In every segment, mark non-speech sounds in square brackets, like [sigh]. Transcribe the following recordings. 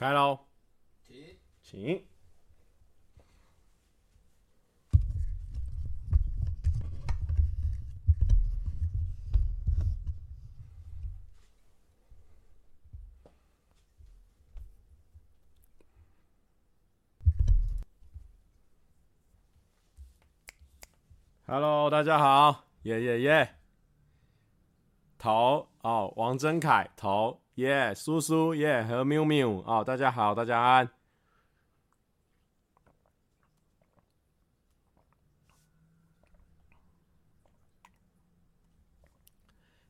开喽，请。Hello，大家好，耶耶耶！头哦，王真凯头耶，苏苏耶和喵喵哦，大家好，大家安。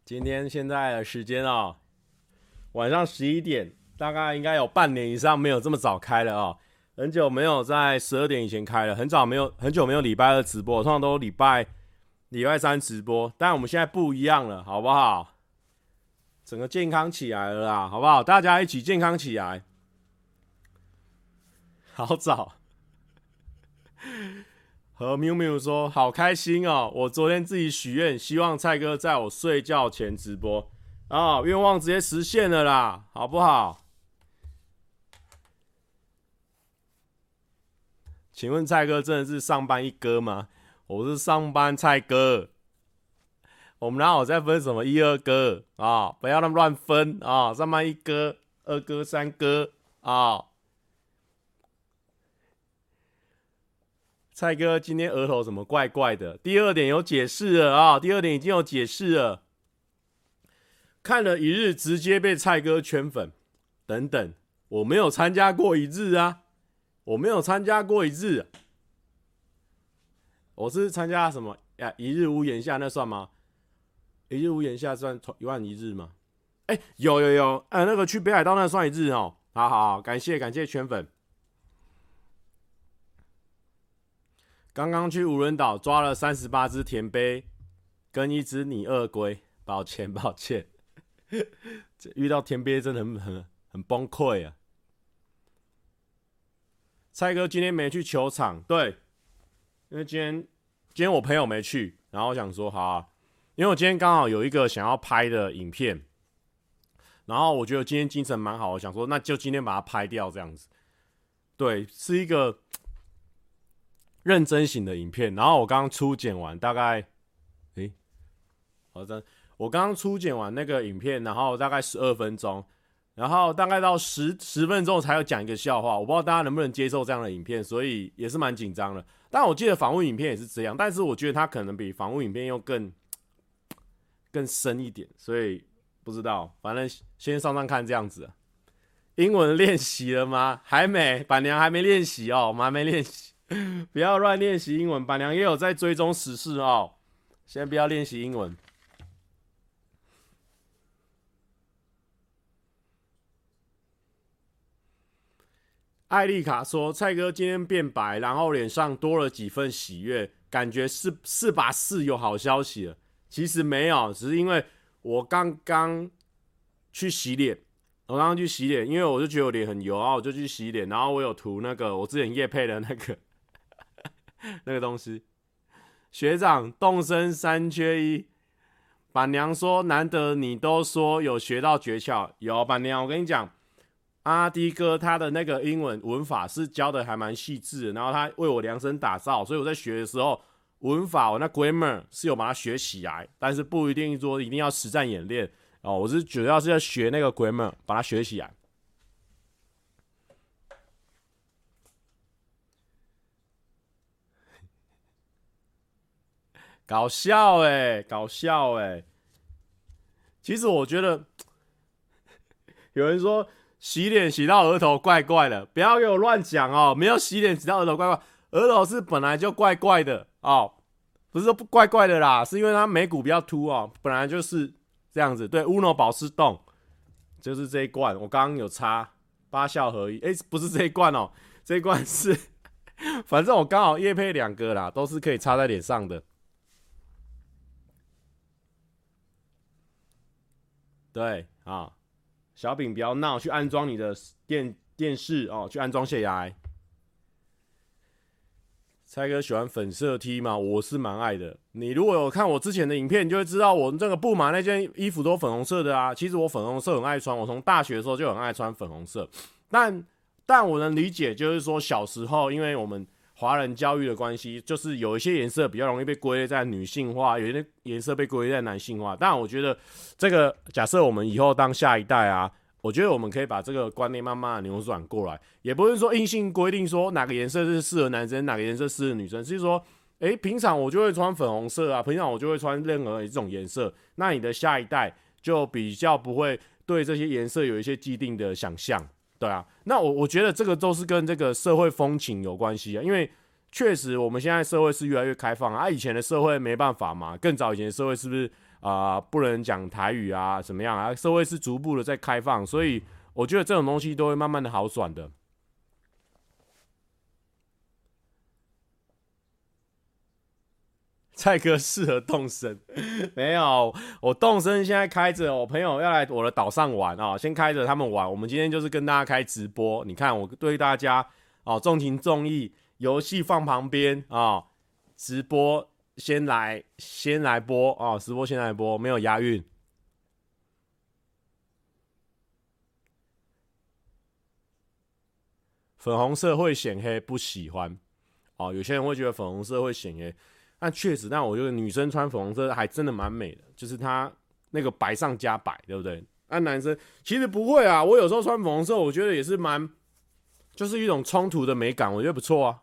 今天现在的时间哦，晚上十一点，大概应该有半年以上没有这么早开了哦。很久没有在十二点以前开了，很早没有很久没有礼拜二直播，通常都礼拜礼拜三直播。但我们现在不一样了，好不好？整个健康起来了啦，好不好？大家一起健康起来。好早，和喵喵说好开心哦！我昨天自己许愿，希望蔡哥在我睡觉前直播啊，愿望直接实现了啦，好不好？请问蔡哥真的是上班一哥吗？我是上班蔡哥，我们哪有在分什么一二哥啊？不要那么乱分啊！上班一哥、二哥、三哥啊！蔡哥今天额头怎么怪怪的？第二点有解释了啊！第二点已经有解释了，看了一日直接被蔡哥圈粉，等等，我没有参加过一日啊。我没有参加过一日，我是参加什么呀？一日屋檐下那算吗？一日屋檐下算一万一日吗？哎，有有有，呃，那个去北海道那算一日哦。好好，感谢感谢圈粉。刚刚去无人岛抓了三十八只田鳖跟一只拟鳄龟，抱歉抱歉，[laughs] 这遇到田鳖真的很很很崩溃啊。蔡哥今天没去球场，对，因为今天今天我朋友没去，然后我想说好啊，因为我今天刚好有一个想要拍的影片，然后我觉得今天精神蛮好，我想说那就今天把它拍掉这样子，对，是一个认真型的影片，然后我刚刚初剪完，大概，诶，好的，我刚刚初剪完那个影片，然后大概十二分钟。然后大概到十十分钟才有讲一个笑话，我不知道大家能不能接受这样的影片，所以也是蛮紧张的。但我记得访问影片也是这样，但是我觉得它可能比访问影片又更更深一点，所以不知道，反正先上上看这样子。英文练习了吗？还没，板娘还没练习哦，我们还没练习，[laughs] 不要乱练习英文。板娘也有在追踪时事哦，先不要练习英文。艾丽卡说：“蔡哥今天变白，然后脸上多了几分喜悦，感觉是是把？是有好消息了。其实没有，只是因为我刚刚去洗脸，我刚刚去洗脸，因为我就觉得我脸很油，然后我就去洗脸，然后我有涂那个我之前夜配的那个 [laughs] 那个东西。学长，动身三缺一，板娘说难得你都说有学到诀窍，有板娘，我跟你讲。”阿迪哥他的那个英文文法是教的还蛮细致的，然后他为我量身打造，所以我在学的时候文法我那 grammar 是有把它学起来，但是不一定说一定要实战演练哦，我是主要是要学那个 grammar 把它学起来。[laughs] 搞笑哎，搞笑哎，其实我觉得 [tsk] 有人说。洗脸洗到额头怪怪的，不要给我乱讲哦！没有洗脸洗到额头怪怪，额头是本来就怪怪的哦，不是说不怪怪的啦，是因为它眉骨比较凸哦，本来就是这样子。对，Uno 保湿冻就是这一罐，我刚刚有擦八效合一，诶、不是这一罐哦，这一罐是，[laughs] 反正我刚好业配两个啦，都是可以擦在脸上的。对啊。小饼不要闹，去安装你的电电视哦，去安装下来。蔡哥喜欢粉色 T 吗？我是蛮爱的。你如果有看我之前的影片，你就会知道我这个布马那件衣服都粉红色的啊。其实我粉红色很爱穿，我从大学的时候就很爱穿粉红色。但但我能理解，就是说小时候，因为我们华人教育的关系，就是有一些颜色比较容易被归类在女性化，有一些颜色被归类在男性化。但我觉得这个假设我们以后当下一代啊，我觉得我们可以把这个观念慢慢的扭转过来，也不是说硬性规定说哪个颜色是适合男生，哪个颜色适合女生，是说。诶，平常我就会穿粉红色啊，平常我就会穿任何一种颜色。那你的下一代就比较不会对这些颜色有一些既定的想象，对啊。那我我觉得这个都是跟这个社会风情有关系啊，因为确实我们现在社会是越来越开放啊，以前的社会没办法嘛，更早以前的社会是不是啊、不能讲台语啊，怎么样啊？社会是逐步的在开放，所以我觉得这种东西都会慢慢的好转的。[laughs] 蔡哥适合动身，[laughs] 没有，我动身现在开着，我朋友要来我的岛上玩啊，先开着他们玩。我们今天就是跟大家开直播，你看我对大家哦重情重义，游戏放旁边啊，直播先来先来播啊，直播先来播，没有押韵。粉红色会显黑，不喜欢哦。有些人会觉得粉红色会显黑。但确实，但我觉得女生穿粉红色还真的蛮美的，就是她那个白上加白，对不对？那男生其实不会啊，我有时候穿粉红色，我觉得也是蛮，就是一种冲突的美感，我觉得不错啊。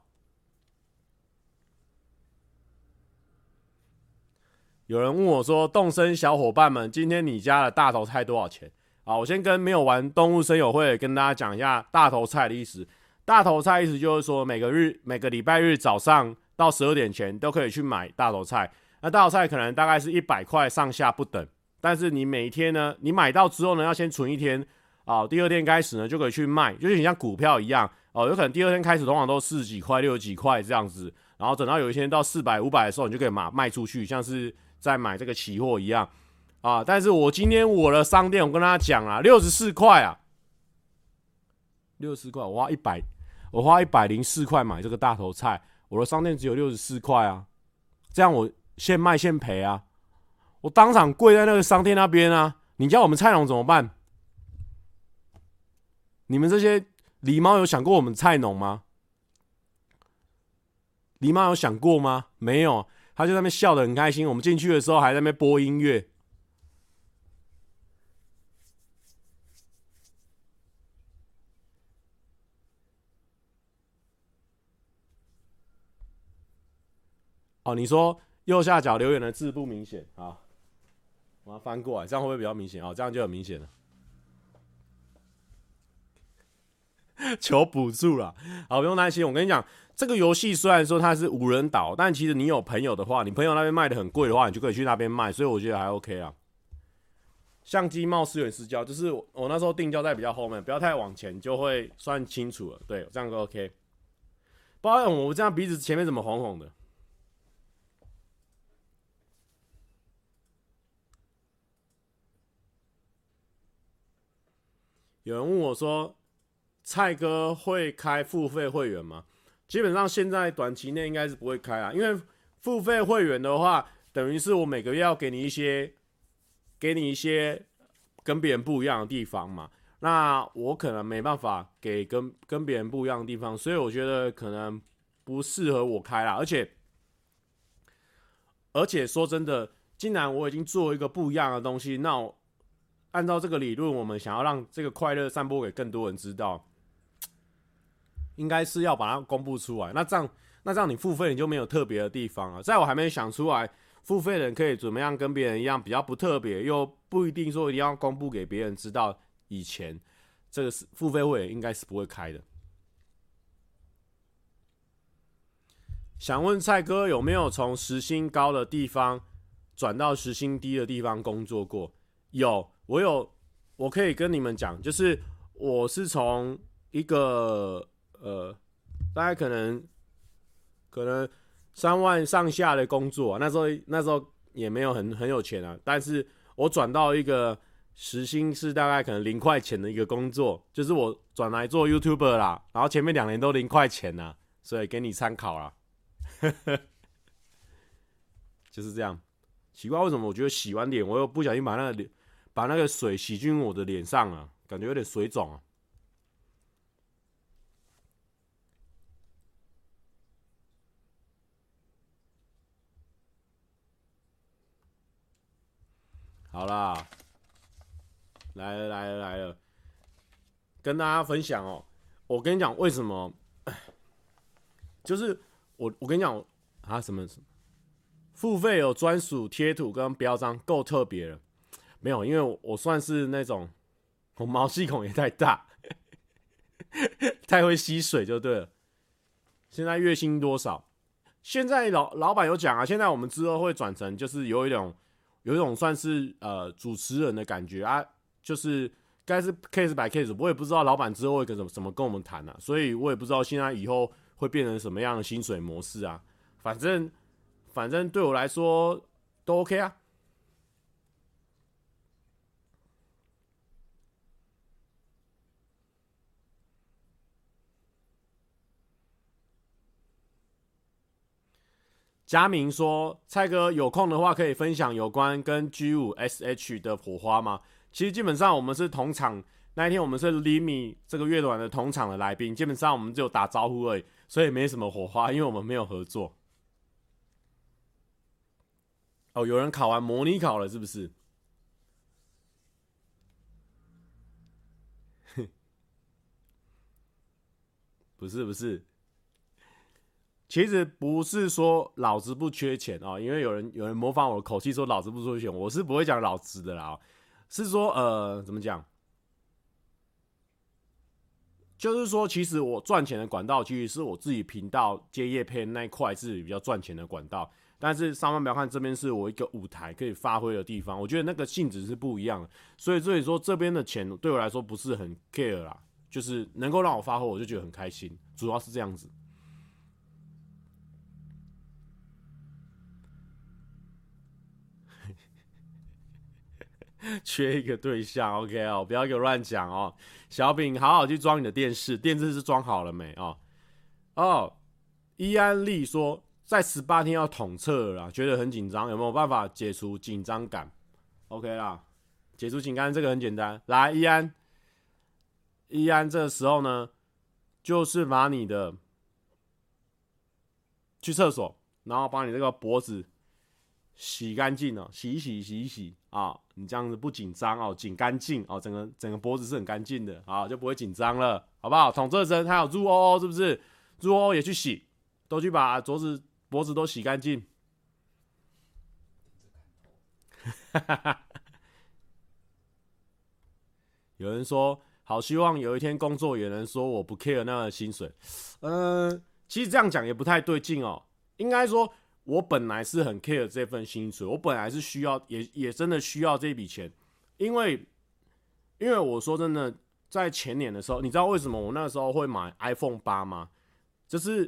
有人问我说：“动森小伙伴们，今天你家的大头菜多少钱？”啊，我先跟没有玩动物森友会跟大家讲一下大头菜的意思。大头菜意思就是说，每个日每个礼拜日早上。到十二点前都可以去买大头菜，那大头菜可能大概是一百块上下不等，但是你每一天呢，你买到之后呢，要先存一天，啊、第二天开始呢就可以去卖，就是你像股票一样，哦，有可能第二天开始通常都四十几块、六十几块这样子，然后等到有一天到四百、五百的时候，你就可以马卖出去，像是在买这个期货一样，啊，但是我今天我的商店，我跟大家讲啊，六十四块啊，六十四块，我花一百，我花一百零四块买这个大头菜。我的商店只有六十四块啊，这样我现卖现赔啊！我当场跪在那个商店那边啊！你叫我们菜农怎么办？你们这些狸猫有想过我们菜农吗？狸猫有想过吗？没有，他就在那边笑得很开心。我们进去的时候还在那边播音乐。哦，你说右下角留言的字不明显啊？我要翻过来，这样会不会比较明显？哦，这样就很明显了。[laughs] 求补助了，好，不用担心。我跟你讲，这个游戏虽然说它是无人岛，但其实你有朋友的话，你朋友那边卖的很贵的话，你就可以去那边卖，所以我觉得还 OK 啊。相机貌似有点失焦，就是我，那时候定焦在比较后面，不要太往前，就会算清楚了。对，这样就 OK。不然我这样鼻子前面怎么红红的？有人问我说：“蔡哥会开付费会员吗？”基本上现在短期内应该是不会开啊，因为付费会员的话，等于是我每个月要给你一些，给你一些跟别人不一样的地方嘛。那我可能没办法给跟跟别人不一样的地方，所以我觉得可能不适合我开啦。而且，而且说真的，既然我已经做一个不一样的东西，那。按照这个理论，我们想要让这个快乐散播给更多人知道，应该是要把它公布出来。那这样，那这样你付费你就没有特别的地方了。在我还没想出来付费的人可以怎么样跟别人一样比较不特别，又不一定说一定要公布给别人知道以前，这个是付费会员应该是不会开的。想问蔡哥有没有从时薪高的地方转到时薪低的地方工作过？有。我有，我可以跟你们讲，就是我是从一个呃，大概可能可能三万上下的工作，那时候那时候也没有很很有钱啊，但是我转到一个时薪是大概可能零块钱的一个工作，就是我转来做 YouTuber 啦，然后前面两年都零块钱呐，所以给你参考啦，[laughs] 就是这样。奇怪为什么？我觉得洗完脸我又不小心把那个。把那个水洗进我的脸上啊，感觉有点水肿啊。好啦，来了来了来了，跟大家分享哦。我跟你讲，为什么？就是我我跟你讲啊，什么什么付费有专属贴图跟标章，够特别了。没有，因为我，我算是那种我毛细孔也太大，[laughs] 太会吸水就对了。现在月薪多少？现在老老板有讲啊，现在我们之后会转成就是有一种有一种算是呃主持人的感觉啊，就是该是 case by case，我也不知道老板之后会跟怎么怎么跟我们谈啊，所以我也不知道现在以后会变成什么样的薪水模式啊，反正反正对我来说都 OK 啊。佳明说：“蔡哥有空的话，可以分享有关跟 G5SH 的火花吗？其实基本上我们是同场，那一天我们是 Limi 这个乐团的同场的来宾，基本上我们只有打招呼而已，所以没什么火花，因为我们没有合作。哦，有人考完模拟考了，是 [laughs] 不是？不是，不是。”其实不是说老子不缺钱啊，因为有人有人模仿我的口气说老子不缺钱，我是不会讲老子的啦。是说呃，怎么讲？就是说，其实我赚钱的管道其实是我自己频道接叶片那一块是比较赚钱的管道，但是上方不要看这边是我一个舞台可以发挥的地方，我觉得那个性质是不一样的。所以所以说这边的钱对我来说不是很 care 啦，就是能够让我发挥，我就觉得很开心，主要是这样子。[laughs] 缺一个对象，OK 哦，不要给我乱讲哦。小饼，好好去装你的电视，电视是装好了没哦？哦，伊安利说在十八天要统测了，觉得很紧张，有没有办法解除紧张感？OK 啦，解除紧张这个很简单，来，伊安，伊安，这个时候呢，就是把你的去厕所，然后把你这个脖子。洗干净了，洗一洗，洗一洗啊、你这样子不紧张哦，紧干净哦，整个整个脖子是很干净的啊，就不会紧张了，好不好？统测针还有入哦哦，是不是？入哦也去洗，都去把脖子脖子都洗干净。哈哈哈！有人说，好希望有一天工作也能说我不 care 那个薪水。嗯、其实这样讲也不太对劲哦，应该说。我本来是很 care 这份薪水，我本来是需要，也也真的需要这笔钱，因为，因为我说真的，在前年的时候，你知道为什么我那时候会买 iPhone 八吗？就是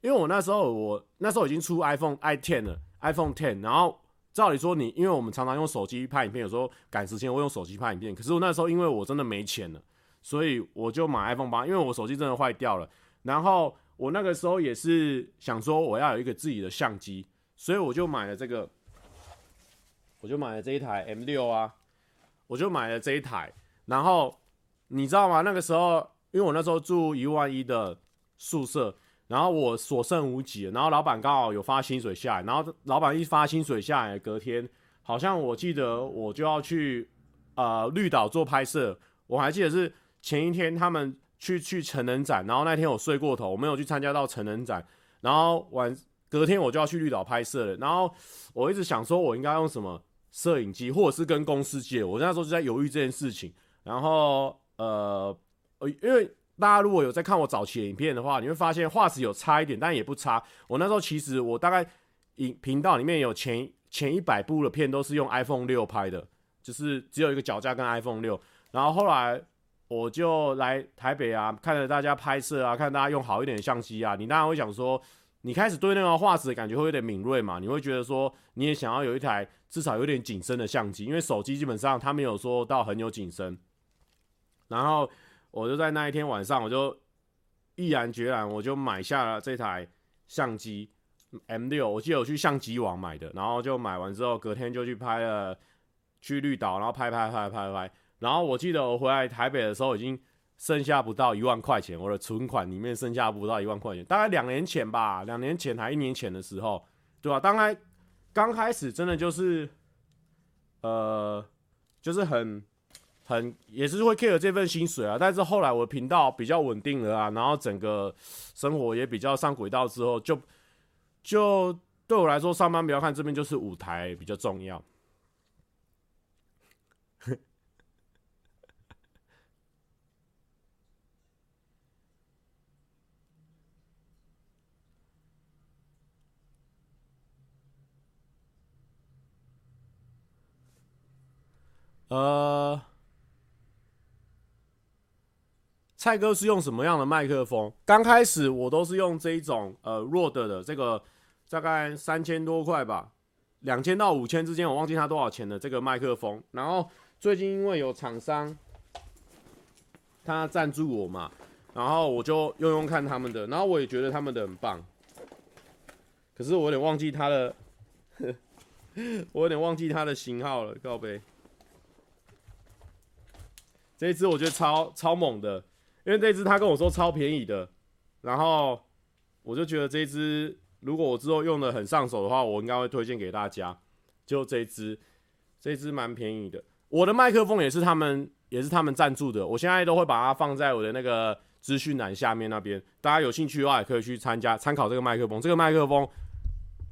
因为我那时候我那时候已经出 iPhone i ten 了，iPhone ten，然后照理说你，因为我们常常用手机拍影片，有时候赶时间我用手机拍影片，可是我那时候因为我真的没钱了，所以我就买 iPhone 八，因为我手机真的坏掉了，然后。我那个时候也是想说，我要有一个自己的相机，所以我就买了这个，我就买了这一台 M 六啊，我就买了这一台。然后你知道吗？那个时候，因为我那时候住一万一的宿舍，然后我所剩无几，然后老板刚好有发薪水下来，然后老板一发薪水下来，隔天好像我记得我就要去呃绿岛做拍摄，我还记得是前一天他们。去去成人展，然后那天我睡过头，我没有去参加到成人展，然后晚隔天我就要去绿岛拍摄了，然后我一直想说，我应该用什么摄影机，或者是跟公司借，我那时候就在犹豫这件事情，然后呃，因为大家如果有在看我早期的影片的话，你会发现画质有差一点，但也不差。我那时候其实我大概影频道里面有前前一百部的片都是用 iPhone 六拍的，就是只有一个脚架跟 iPhone 六，然后后来。我就来台北啊，看着大家拍摄啊，看大家用好一点的相机啊，你当然会想说，你开始对那个画质感觉会有点敏锐嘛，你会觉得说，你也想要有一台至少有点景深的相机，因为手机基本上它没有说到很有景深。然后我就在那一天晚上，我就毅然决然，我就买下了这台相机 M6，我记得我去相机网买的，然后就买完之后，隔天就去拍了，去绿岛，然后拍拍拍拍拍。然后我记得我回来台北的时候，已经剩下不到一万块钱，我的存款里面剩下不到一万块钱，大概两年前吧，两年前还一年前的时候，对吧？当然刚开始真的就是，呃，就是很很也是会 care 这份薪水啊。但是后来我的频道比较稳定了啊，然后整个生活也比较上轨道之后，就就对我来说，上班不要看这边就是舞台比较重要。呃，蔡哥是用什么样的麦克风？刚开始我都是用这一种呃 r o d 的，这个大概三千多块吧，两千到五千之间，我忘记它多少钱的这个麦克风。然后最近因为有厂商他赞助我嘛，然后我就用用看他们的，然后我也觉得他们的很棒。可是我有点忘记它的，[laughs] 我有点忘记它的型号了，告别。这一支我觉得超超猛的，因为这一支他跟我说超便宜的，然后我就觉得这一支如果我之后用的很上手的话，我应该会推荐给大家。就这一支，这一支蛮便宜的。我的麦克风也是他们也是他们赞助的，我现在都会把它放在我的那个资讯栏下面那边，大家有兴趣的话也可以去参加参考这个麦克风。这个麦克风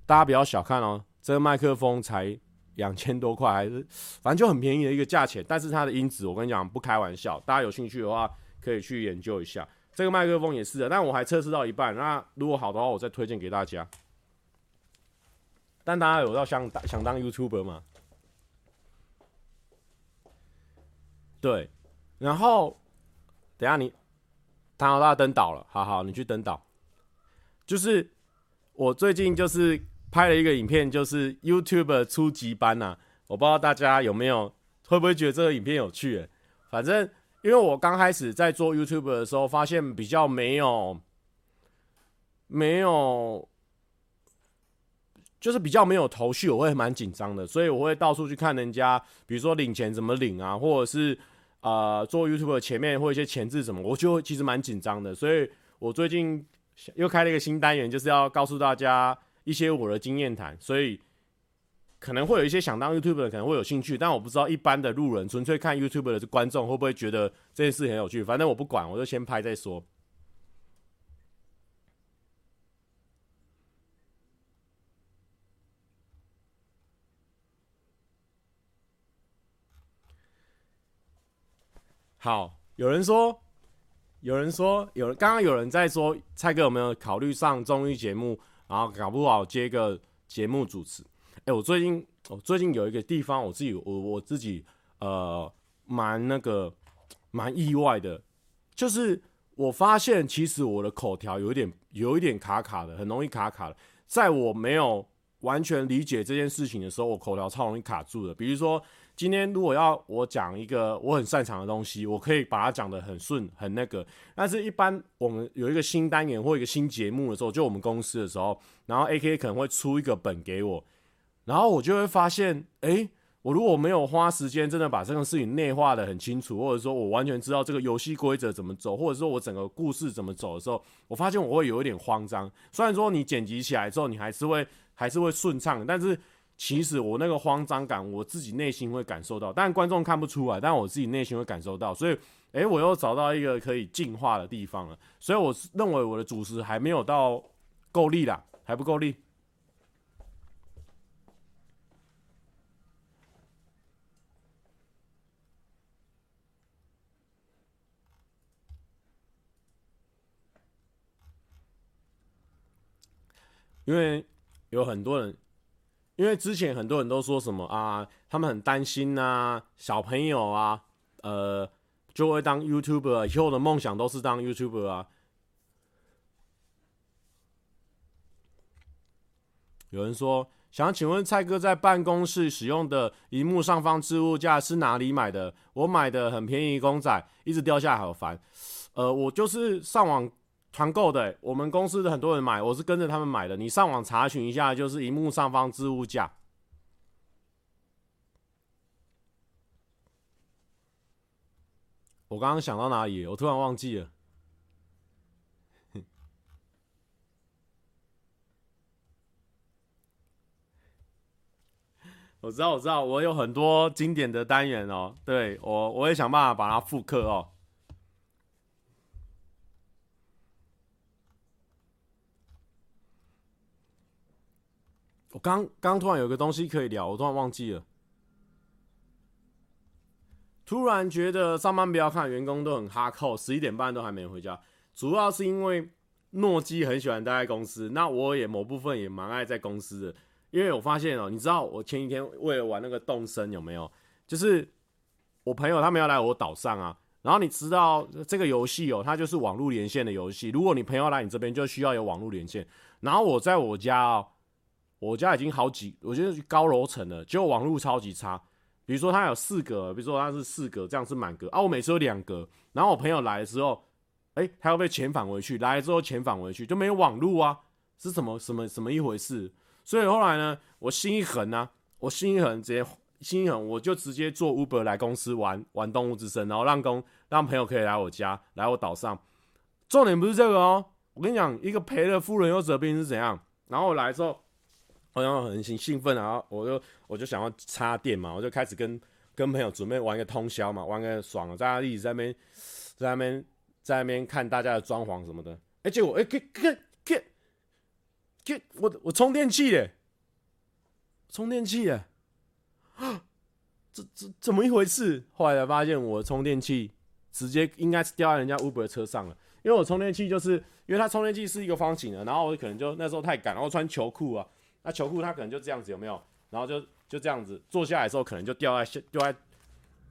大家不要小看哦，这个麦克风才。两千多块还是反正就很便宜的一个价钱，但是它的音质我跟你讲不开玩笑，大家有兴趣的话可以去研究一下。这个麦克风也是的，但我还测试到一半，那如果好的话我再推荐给大家。但大家有要想想当 YouTuber 吗？对，然后等下你，唐老大登岛了，好好你去登岛。就是我最近就是。拍了一个影片，就是 YouTube 初级班呐、啊。我不知道大家有没有，会不会觉得这个影片有趣、反正因为我刚开始在做 YouTube 的时候，发现比较没有，没有，就是比较没有头绪，我会蛮紧张的，所以我会到处去看人家，比如说领钱怎么领啊，或者是呃做 YouTube 前面或一些前置什么，我就其实蛮紧张的。所以我最近又开了一个新单元，就是要告诉大家。一些我的经验谈，所以可能会有一些想当 YouTuber 的可能会有兴趣，但我不知道一般的路人，纯粹看 YouTuber 的观众会不会觉得这件事很有趣。反正我不管，我就先拍再说。好，有人说，有人说，有人刚刚有人在说，蔡哥有没有考虑上综艺节目？然后搞不好接个节目主持，哎，我最近我最近有一个地方，我自己我我自己呃蛮那个蛮意外的，就是我发现其实我的口条有一点有一点卡卡的，很容易卡卡的。在我没有完全理解这件事情的时候，我口条超容易卡住的。比如说。今天如果要我讲一个我很擅长的东西，我可以把它讲得很顺很那个。但是，一般我们有一个新单元或一个新节目的时候，就我们公司的时候，然后 AK 可能会出一个本给我，然后我就会发现，诶，我如果没有花时间真的把这个事情内化的很清楚，或者说我完全知道这个游戏规则怎么走，或者说我整个故事怎么走的时候，我发现我会有一点慌张。虽然说你剪辑起来之后，你还是会还是会顺畅，但是。其实我那个慌张感，我自己内心会感受到，但观众看不出来，但我自己内心会感受到。所以，诶，我又找到一个可以进化的地方了。所以，我认为我的主持还没有到够力啦，还不够力。因为有很多人。因为之前很多人都说什么啊，他们很担心呐，小朋友啊，呃，就会当 YouTuber，以后的梦想都是当 YouTuber 啊。有人说，想请问蔡哥在办公室使用的荧幕上方置物架是哪里买的？我买的很便宜，公仔一直掉下来，好烦。呃，我就是上网。团购的、我们公司的很多人买，我是跟着他们买的。你上网查询一下，就是萤幕上方置物架。我刚刚想到哪里？我突然忘记了。[laughs] 我知道，我知道，我有很多经典的单元哦。对我，我也想办法把它复刻哦。刚刚突然有个东西可以聊，我突然忘记了。突然觉得上班不要看员工都很哈扣，十一点半都还没回家，主要是因为诺基很喜欢待在公司，那我也某部分也蛮爱在公司的。因为我发现哦，你知道我前几天为了玩那个动森有没有？就是我朋友他们要来我岛上啊，然后你知道这个游戏哦，它就是网络连线的游戏。如果你朋友来你这边，就需要有网络连线。然后我在我家哦，我家已经好几，我觉得高楼层了，结果网络超级差。比如说它有四格，比如说它是四格，这样是满格啊。我每次有两格，然后我朋友来的时候，哎，他要被遣返回去，来了之后遣返回去就没有网络啊，是什么什么什么一回事？所以后来呢，我心一横啊，我心一横，直接心一横，我就直接坐 Uber 来公司玩玩动物之森，然后让公让朋友可以来我家，来我岛上。重点不是这个哦，我跟你讲，一个赔了夫人又折兵是怎样？然后我来之后，好像很兴兴奋，然后我就我就想要插电嘛，我就开始跟跟朋友准备玩个通宵嘛，玩个爽了，大家一直在那边在那边在那边看大家的装潢什么的。哎，结果哎，看看看。就我我充电器耶，充电器耶，啊，这这怎么一回事？后来才发现我的充电器直接应该是掉在人家 Uber 的车上了，因为我充电器就是因为它充电器是一个方形的，然后我可能就那时候太赶，然后穿球裤啊，那球裤它可能就这样子有没有？然后就就这样子坐下来的时候可能就掉在掉在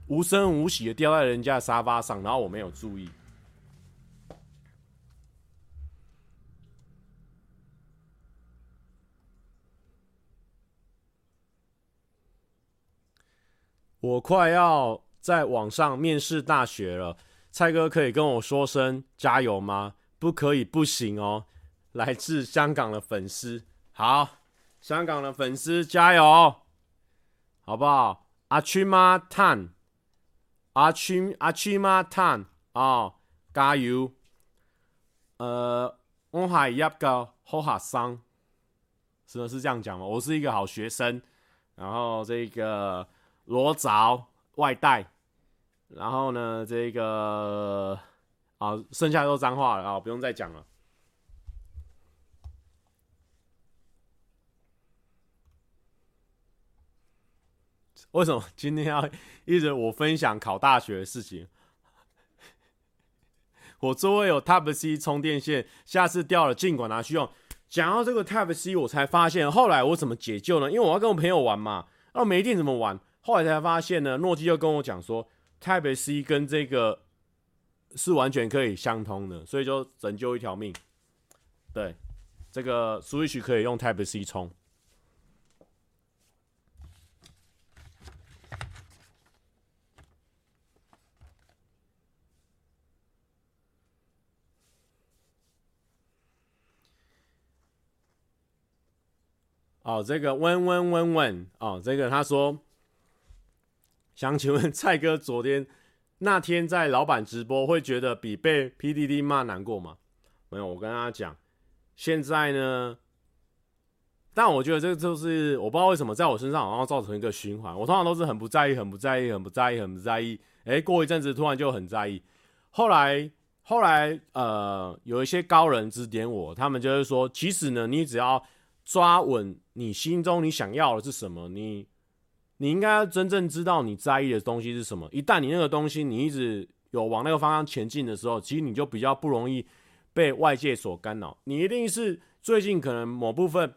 无声无息的掉在人家的沙发上，然后我没有注意。我快要在网上面试大学了，蔡哥可以跟我说声加油吗？不可以，不行哦。来自香港的粉丝，好，香港的粉丝加油，好不好？阿区妈叹，阿区阿区妈叹啊，加油。呃，我系一个好学生，是是这样讲吗？我是一个好学生，然后这个。裸找外带，然后呢，这个啊，剩下都脏话了啊，不用再讲了。[laughs] 为什么今天要一直我分享考大学的事情？[laughs] 我周围有 Type C 充电线，下次掉了尽管拿去用。讲到这个 Type C，我才发现后来我怎么解救呢？因为我要跟我朋友玩嘛，那没电怎么玩？后来才发现呢，诺基就跟我讲说，Type C 跟这个是完全可以相通的，所以就拯救一条命。对，这个 Switch 可以用 Type C 充。哦，这个问问问问，哦，这个他说。想请问蔡哥，昨天那天在老板直播，会觉得比被 PDD 骂难过吗？没有，我跟他讲，现在呢，但我觉得这个就是我不知道为什么在我身上好像造成一个循环。我通常都是很不在意，很不在意，很不在意，很不在意。哎，过一阵子突然就很在意。后来，后来，呃，有一些高人指点我，他们就是说，其实呢，你只要抓稳你心中你想要的是什么，你。你应该要真正知道你在意的东西是什么。一旦你那个东西你一直有往那个方向前进的时候，其实你就比较不容易被外界所干扰。你一定是最近可能某部分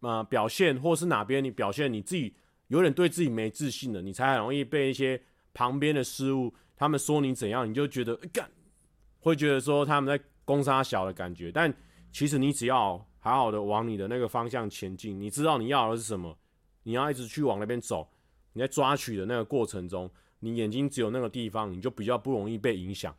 呃表现，或是哪边你表现你自己有点对自己没自信的，你才很容易被一些旁边的事物他们说你怎样，你就觉得干，会觉得说他们在攻杀小的感觉。但其实你只要好好的往你的那个方向前进，你知道你要的是什么。你要一直去往那边走，你在抓取的那个过程中，你眼睛只有那个地方，你就比较不容易被影响。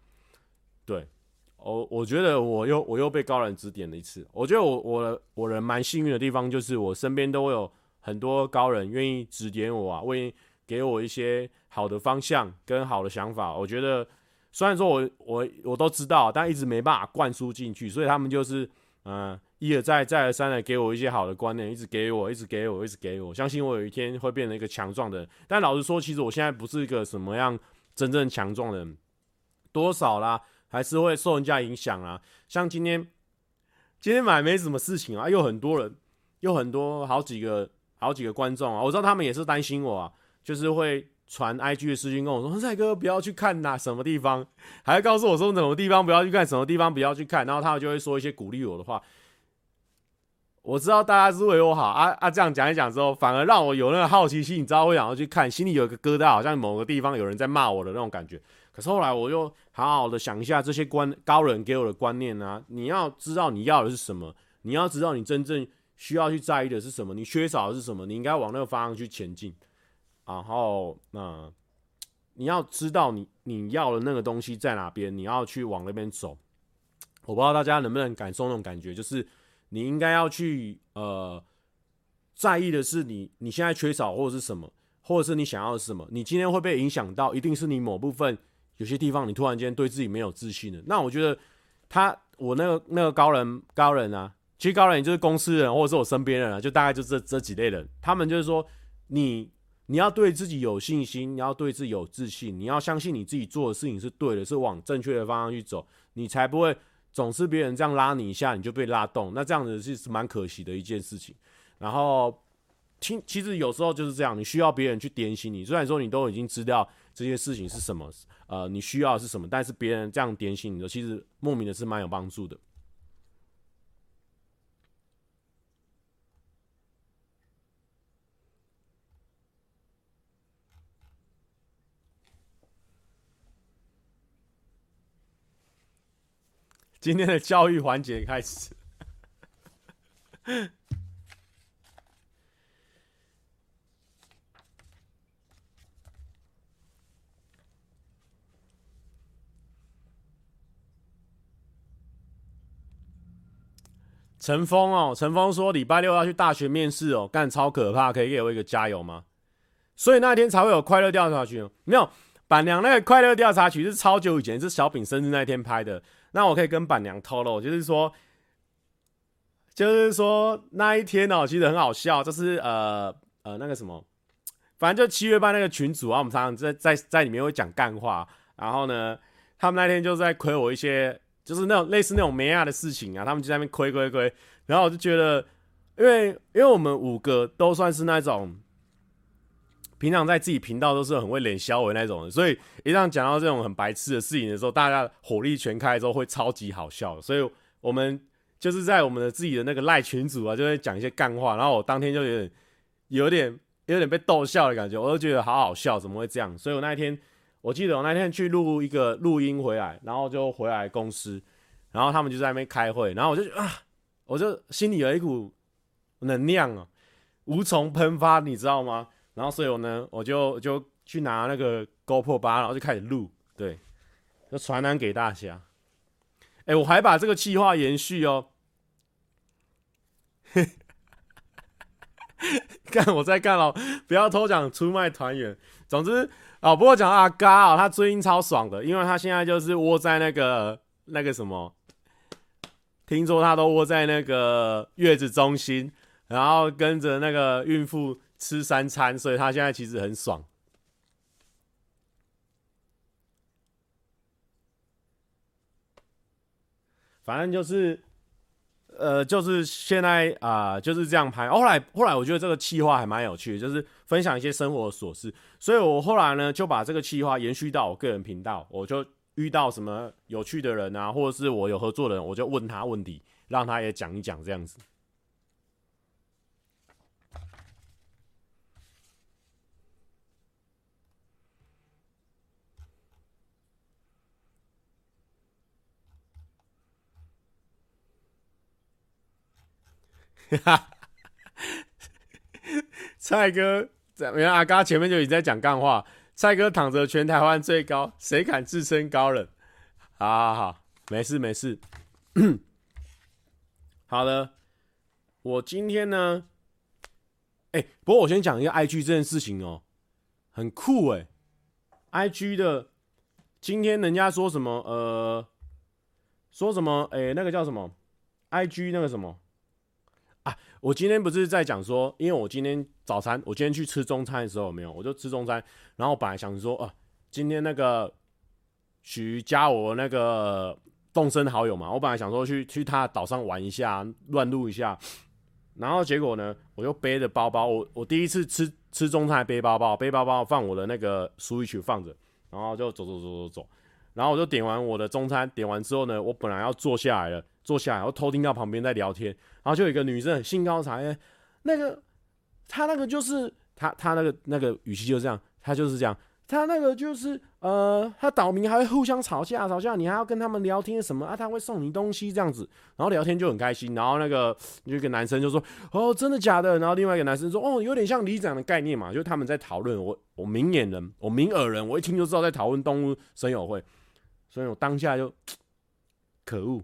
对，我我觉得我又我又被高人指点了一次。我觉得我我我人蛮幸运的地方，就是我身边都会有很多高人愿意指点我啊，为给我一些好的方向跟好的想法。我觉得虽然说我我我都知道，但一直没办法灌输进去，所以他们就是嗯。一而再再而三的给我一些好的观念，一直给我，一直给我，一直给我，相信我有一天会变成一个强壮的人。但老实说，其实我现在不是一个什么样真正强壮的人，多少啦，还是会受人家影响啊。像今天，今天买没什么事情啊，又很多人，又很多好几个好几个观众啊，我知道他们也是担心我啊，就是会传 IG 的私讯跟我说，帅哥不要去看呐，什么地方，[laughs] 还告诉我说什么地方不要去看，什么地方不要去看，然后他们就会说一些鼓励我的话。我知道大家是为我好啊啊！这样讲一讲之后，反而让我有那个好奇心，你知道，会想要去看，心里有一个疙瘩，好像某个地方有人在骂我的那种感觉。可是后来我又好好的想一下这些观高人给我的观念啊，你要知道你要的是什么，你要知道你真正需要去在意的是什么，你缺少的是什么，你应该往那个方向去前进。然后那你要知道你你要的那个东西在哪边，你要去往那边走。我不知道大家能不能感受那种感觉，就是。你应该要去呃在意的是你你现在缺少或者是什么，或者是你想要什么？你今天会被影响到，一定是你某部分有些地方你突然间对自己没有自信了。那我觉得他我那个那个高人高人啊，其实高人也就是公司人或者是我身边人啊，就大概就这这几类人。他们就是说你你要对自己有信心，你要对自己有自信，你要相信你自己做的事情是对的，是往正确的方向去走，你才不会。总是别人这样拉你一下，你就被拉动，那这样子是是蛮可惜的一件事情。然后听，其实有时候就是这样，你需要别人去点醒你。虽然说你都已经知道这些事情是什么，呃，你需要是什么，但是别人这样点醒你的，其实莫名的是蛮有帮助的。今天的教育环节开始。陈峰哦，陈峰说礼拜六要去大学面试哦，干超可怕，可以给我一个加油吗？所以那天才会有快乐调查局，没有板娘那个快乐调查局是超久以前，是小饼生日那天拍的。那我可以跟板娘透露，就是说，就是说那一天哦，其实很好笑，就是呃呃那个什么，反正就七月半那个群组啊，我们常常在在在里面会讲干话，然后呢，他们那天就在亏我一些，就是那种类似那种没亚的事情啊，他们就在那边亏亏亏，然后我就觉得，因为因为我们五个都算是那种。平常在自己频道都是很会脸消的那种的，所以一旦讲到这种很白痴的事情的时候，大家火力全开之后会超级好笑。所以我们就是在我们的自己的那个赖群组啊，就会讲一些干话，然后我当天就有点、有点、有点被逗笑的感觉，我都觉得好好笑，怎么会这样？所以我那一天，我记得我那天去录一个录音回来，然后就回来公司，然后他们就在那边开会，然后我就啊，我就心里有一股能量啊，无从喷发，你知道吗？然后，所以我呢，我就就去拿那个 GoPro 八，然后就开始录，对，就传染给大家。哎，我还把这个计划延续哦。[laughs] 干，我在干哦，不要偷讲出卖团员。总之啊，不过讲阿嘎哦，他最近超爽的，因为他现在就是窝在那个那个什么，听说他都窝在那个月子中心，然后跟着那个孕妇。吃三餐，所以他现在其实很爽。反正就是，呃，就是现在啊、就是这样拍。后来，后来我觉得这个企划还蛮有趣的，就是分享一些生活琐事。所以我后来呢，就把这个企划延续到我个人频道。我就遇到什么有趣的人啊，或者是我有合作的人，我就问他问题，让他也讲一讲这样子。哈 [laughs] 蔡哥，原来阿嘎前面就已经在讲干话。蔡哥躺着全台湾最高，谁敢自称高人？好好好，没事没事。[coughs] 好的，我今天呢，哎、不过我先讲一个 IG 这件事情哦、很酷哎、IG 的今天人家说什么？呃，说什么？哎、那个叫什么？IG 那个什么？啊，我今天不是在讲说，因为我今天早餐，我今天去吃中餐的时候有没有，我就吃中餐，然后本来想说，啊，今天那个许加我那个动身好友嘛，我本来想说去去他岛上玩一下，乱录一下，然后结果呢，我就背着包包，我我第一次吃吃中餐背包包，背包包放我的那个 Switch 放着，然后就走走走走走。然后我就点完我的中餐，点完之后呢，我本来要坐下来了，坐下来，然后偷听到旁边在聊天，然后就有一个女生很兴高采烈，那个他那个就是他他那个那个语气就是这样，他就是这样，他那个就是呃，他岛民还会互相吵架，吵架你还要跟他们聊天什么啊？他会送你东西这样子，然后聊天就很开心，然后那个有一个男生就说哦，真的假的？然后另外一个男生说哦，有点像里长的概念嘛，就他们在讨论我我明眼人，我明耳人，我一听就知道在讨论动物森友会。所以我当下就 [tsk] 可恶，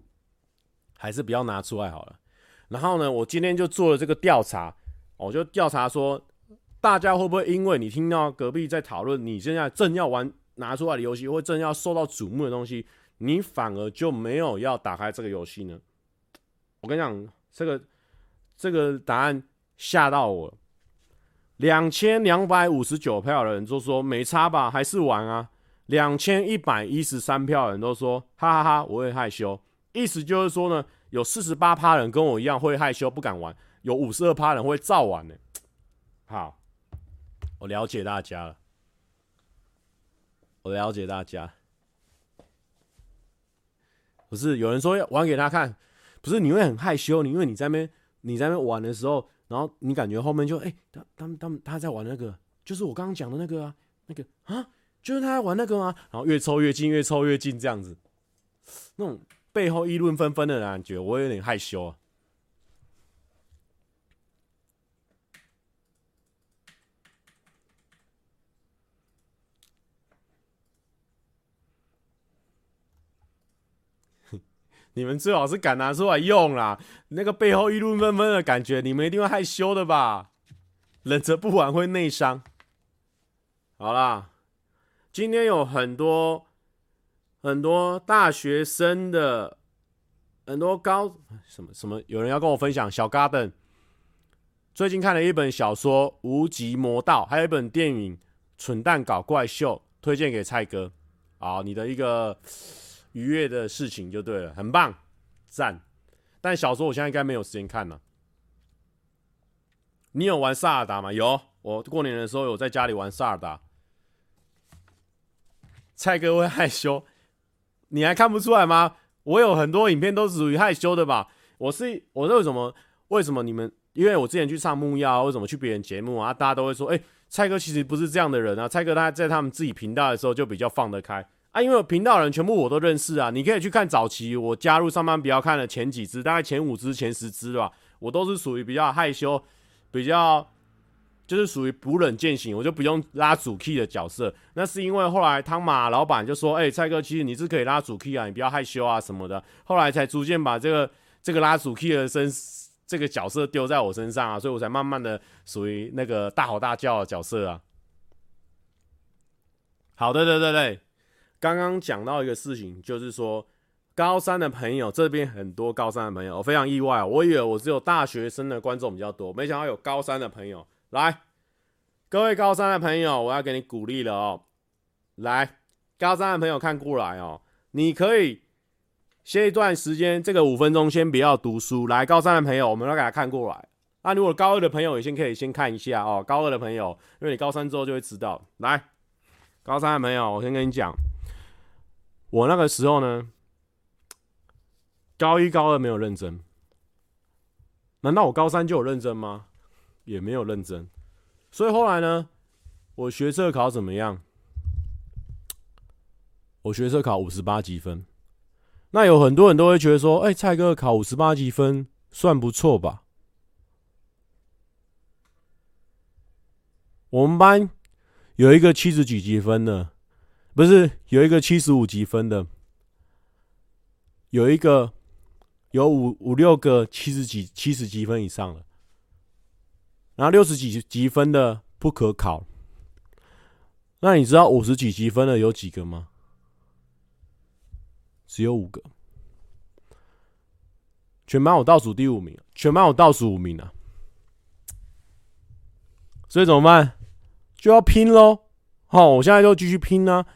还是不要拿出来好了。然后呢，我今天就做了这个调查，我就调查说，大家会不会因为你听到隔壁在讨论你现在正要玩拿出来的游戏，或正要受到瞩目的东西，你反而就没有要打开这个游戏呢？我跟你讲，这个这个答案吓到我，两千两百五十九票的人就说没差吧，还是玩啊。两千一百一十三票人都说哈哈哈，我会害羞。意思就是说呢，有四十八趴人跟我一样会害羞，不敢玩；有五十二趴人会照玩呢。好，我了解大家了，我了解大家。不是有人说要玩给他看，不是你会很害羞，你因为你在那边你在那边玩的时候，然后你感觉后面就哎、他他们他们他在玩那个，就是我刚刚讲的那个啊，那个啊。就是他在玩那个吗？然后越凑越近，越凑越近，这样子，那种背后议论纷纷的感觉，我有点害羞啊。[laughs] 你们最好是敢拿出来用啦，那个背后议论纷纷的感觉，你们一定会害羞的吧？忍着不玩会内伤。好啦。今天有很多很多大学生的很多高什么什么，有人要跟我分享。小 Garden 最近看了一本小说《无极魔道》，还有一本电影《蠢蛋搞怪秀》，推荐给蔡哥。好，你的一个愉悦的事情就对了，很棒，赞。但小说我现在应该没有时间看了。你有玩萨尔达吗？有，我过年的时候有在家里玩萨尔达。蔡哥会害羞，你还看不出来吗？我有很多影片都是属于害羞的吧？我是我是为什么？为什么你们？因为我之前去上木曜，为什么去别人节目啊？大家都会说，哎、蔡哥其实不是这样的人啊。蔡哥他在他们自己频道的时候就比较放得开啊，因为频道人全部我都认识啊。你可以去看早期我加入上班比较看的前几支，大概前五支、前十支吧，我都是属于比较害羞，比较。就是属于不冷见行，我就不用拉主 key 的角色。那是因为后来汤马老板就说：“哎、蔡哥，其实你是可以拉主 key 啊，你不要害羞啊什么的。”后来才逐渐把这个这个拉主 key 的身这个角色丢在我身上啊，所以我才慢慢的属于那个大吼大叫的角色啊。好的，对对对，刚刚讲到一个事情，就是说高三的朋友这边很多高三的朋友，我非常意外，我以为我只有大学生的观众比较多，没想到有高三的朋友。来，各位高三的朋友，我要给你鼓励了哦。来，高三的朋友看过来哦，你可以歇一段时间，这个五分钟先不要读书。来，高三的朋友，我们要给他看过来。那如果高二的朋友也先可以先看一下哦。高二的朋友，因为你高三之后就会知道。来，高三的朋友，我先跟你讲，我那个时候呢，高一高二没有认真，难道我高三就有认真吗？也没有认真，所以后来呢，我学测考怎么样？我学测考五十八积分，那有很多人都会觉得说：“哎，蔡哥考五十八积分算不错吧？”我们班有一个七十几积分的，不是有一个七十五积分的，有一个有五五六个七十几七十级分以上的。然后六十几级分的不可考，那你知道五十几级分的有几个吗？只有五个，全班我倒数第五名，全班我倒数五名啊。所以怎么办？就要拼喽！好，我现在就继续拼呢、啊。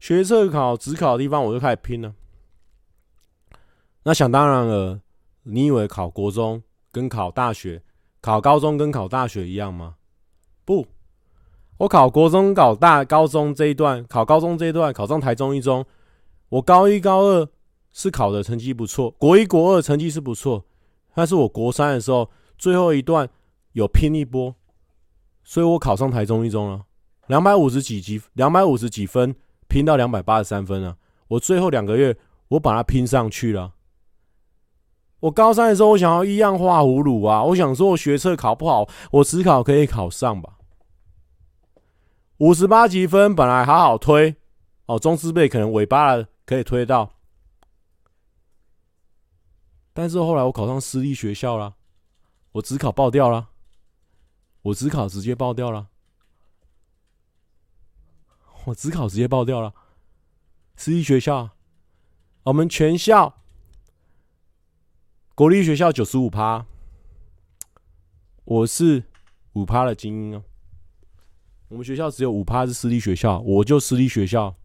学测考、只考的地方，我就开始拼了。那想当然了，你以为考国中跟考大学、考高中跟考大学一样吗？不，我考国中、考大、高中这一段，考高中这一段，考上台中一中。我高一、高二是考的成绩不错，国一、国二成绩是不错，但是我国三的时候最后一段有拼一波，所以我考上台中一中了，两百五十几级，两百五十几分。拼到两百八十三分了！我最后两个月，我把它拼上去了。我高三的时候，我想要一样画葫芦啊！我想说，我学测考不好，我只考可以考上吧？五十八级分本来好好推哦，中字辈可能尾巴可以推到，但是后来我考上私立学校了，我只考爆掉了，我只考直接爆掉了。我只考直接爆掉了，私立学校，我们全校国立学校九十五趴，我是五趴的精英哦。我们学校只有五趴是私立学校，我就私立学校。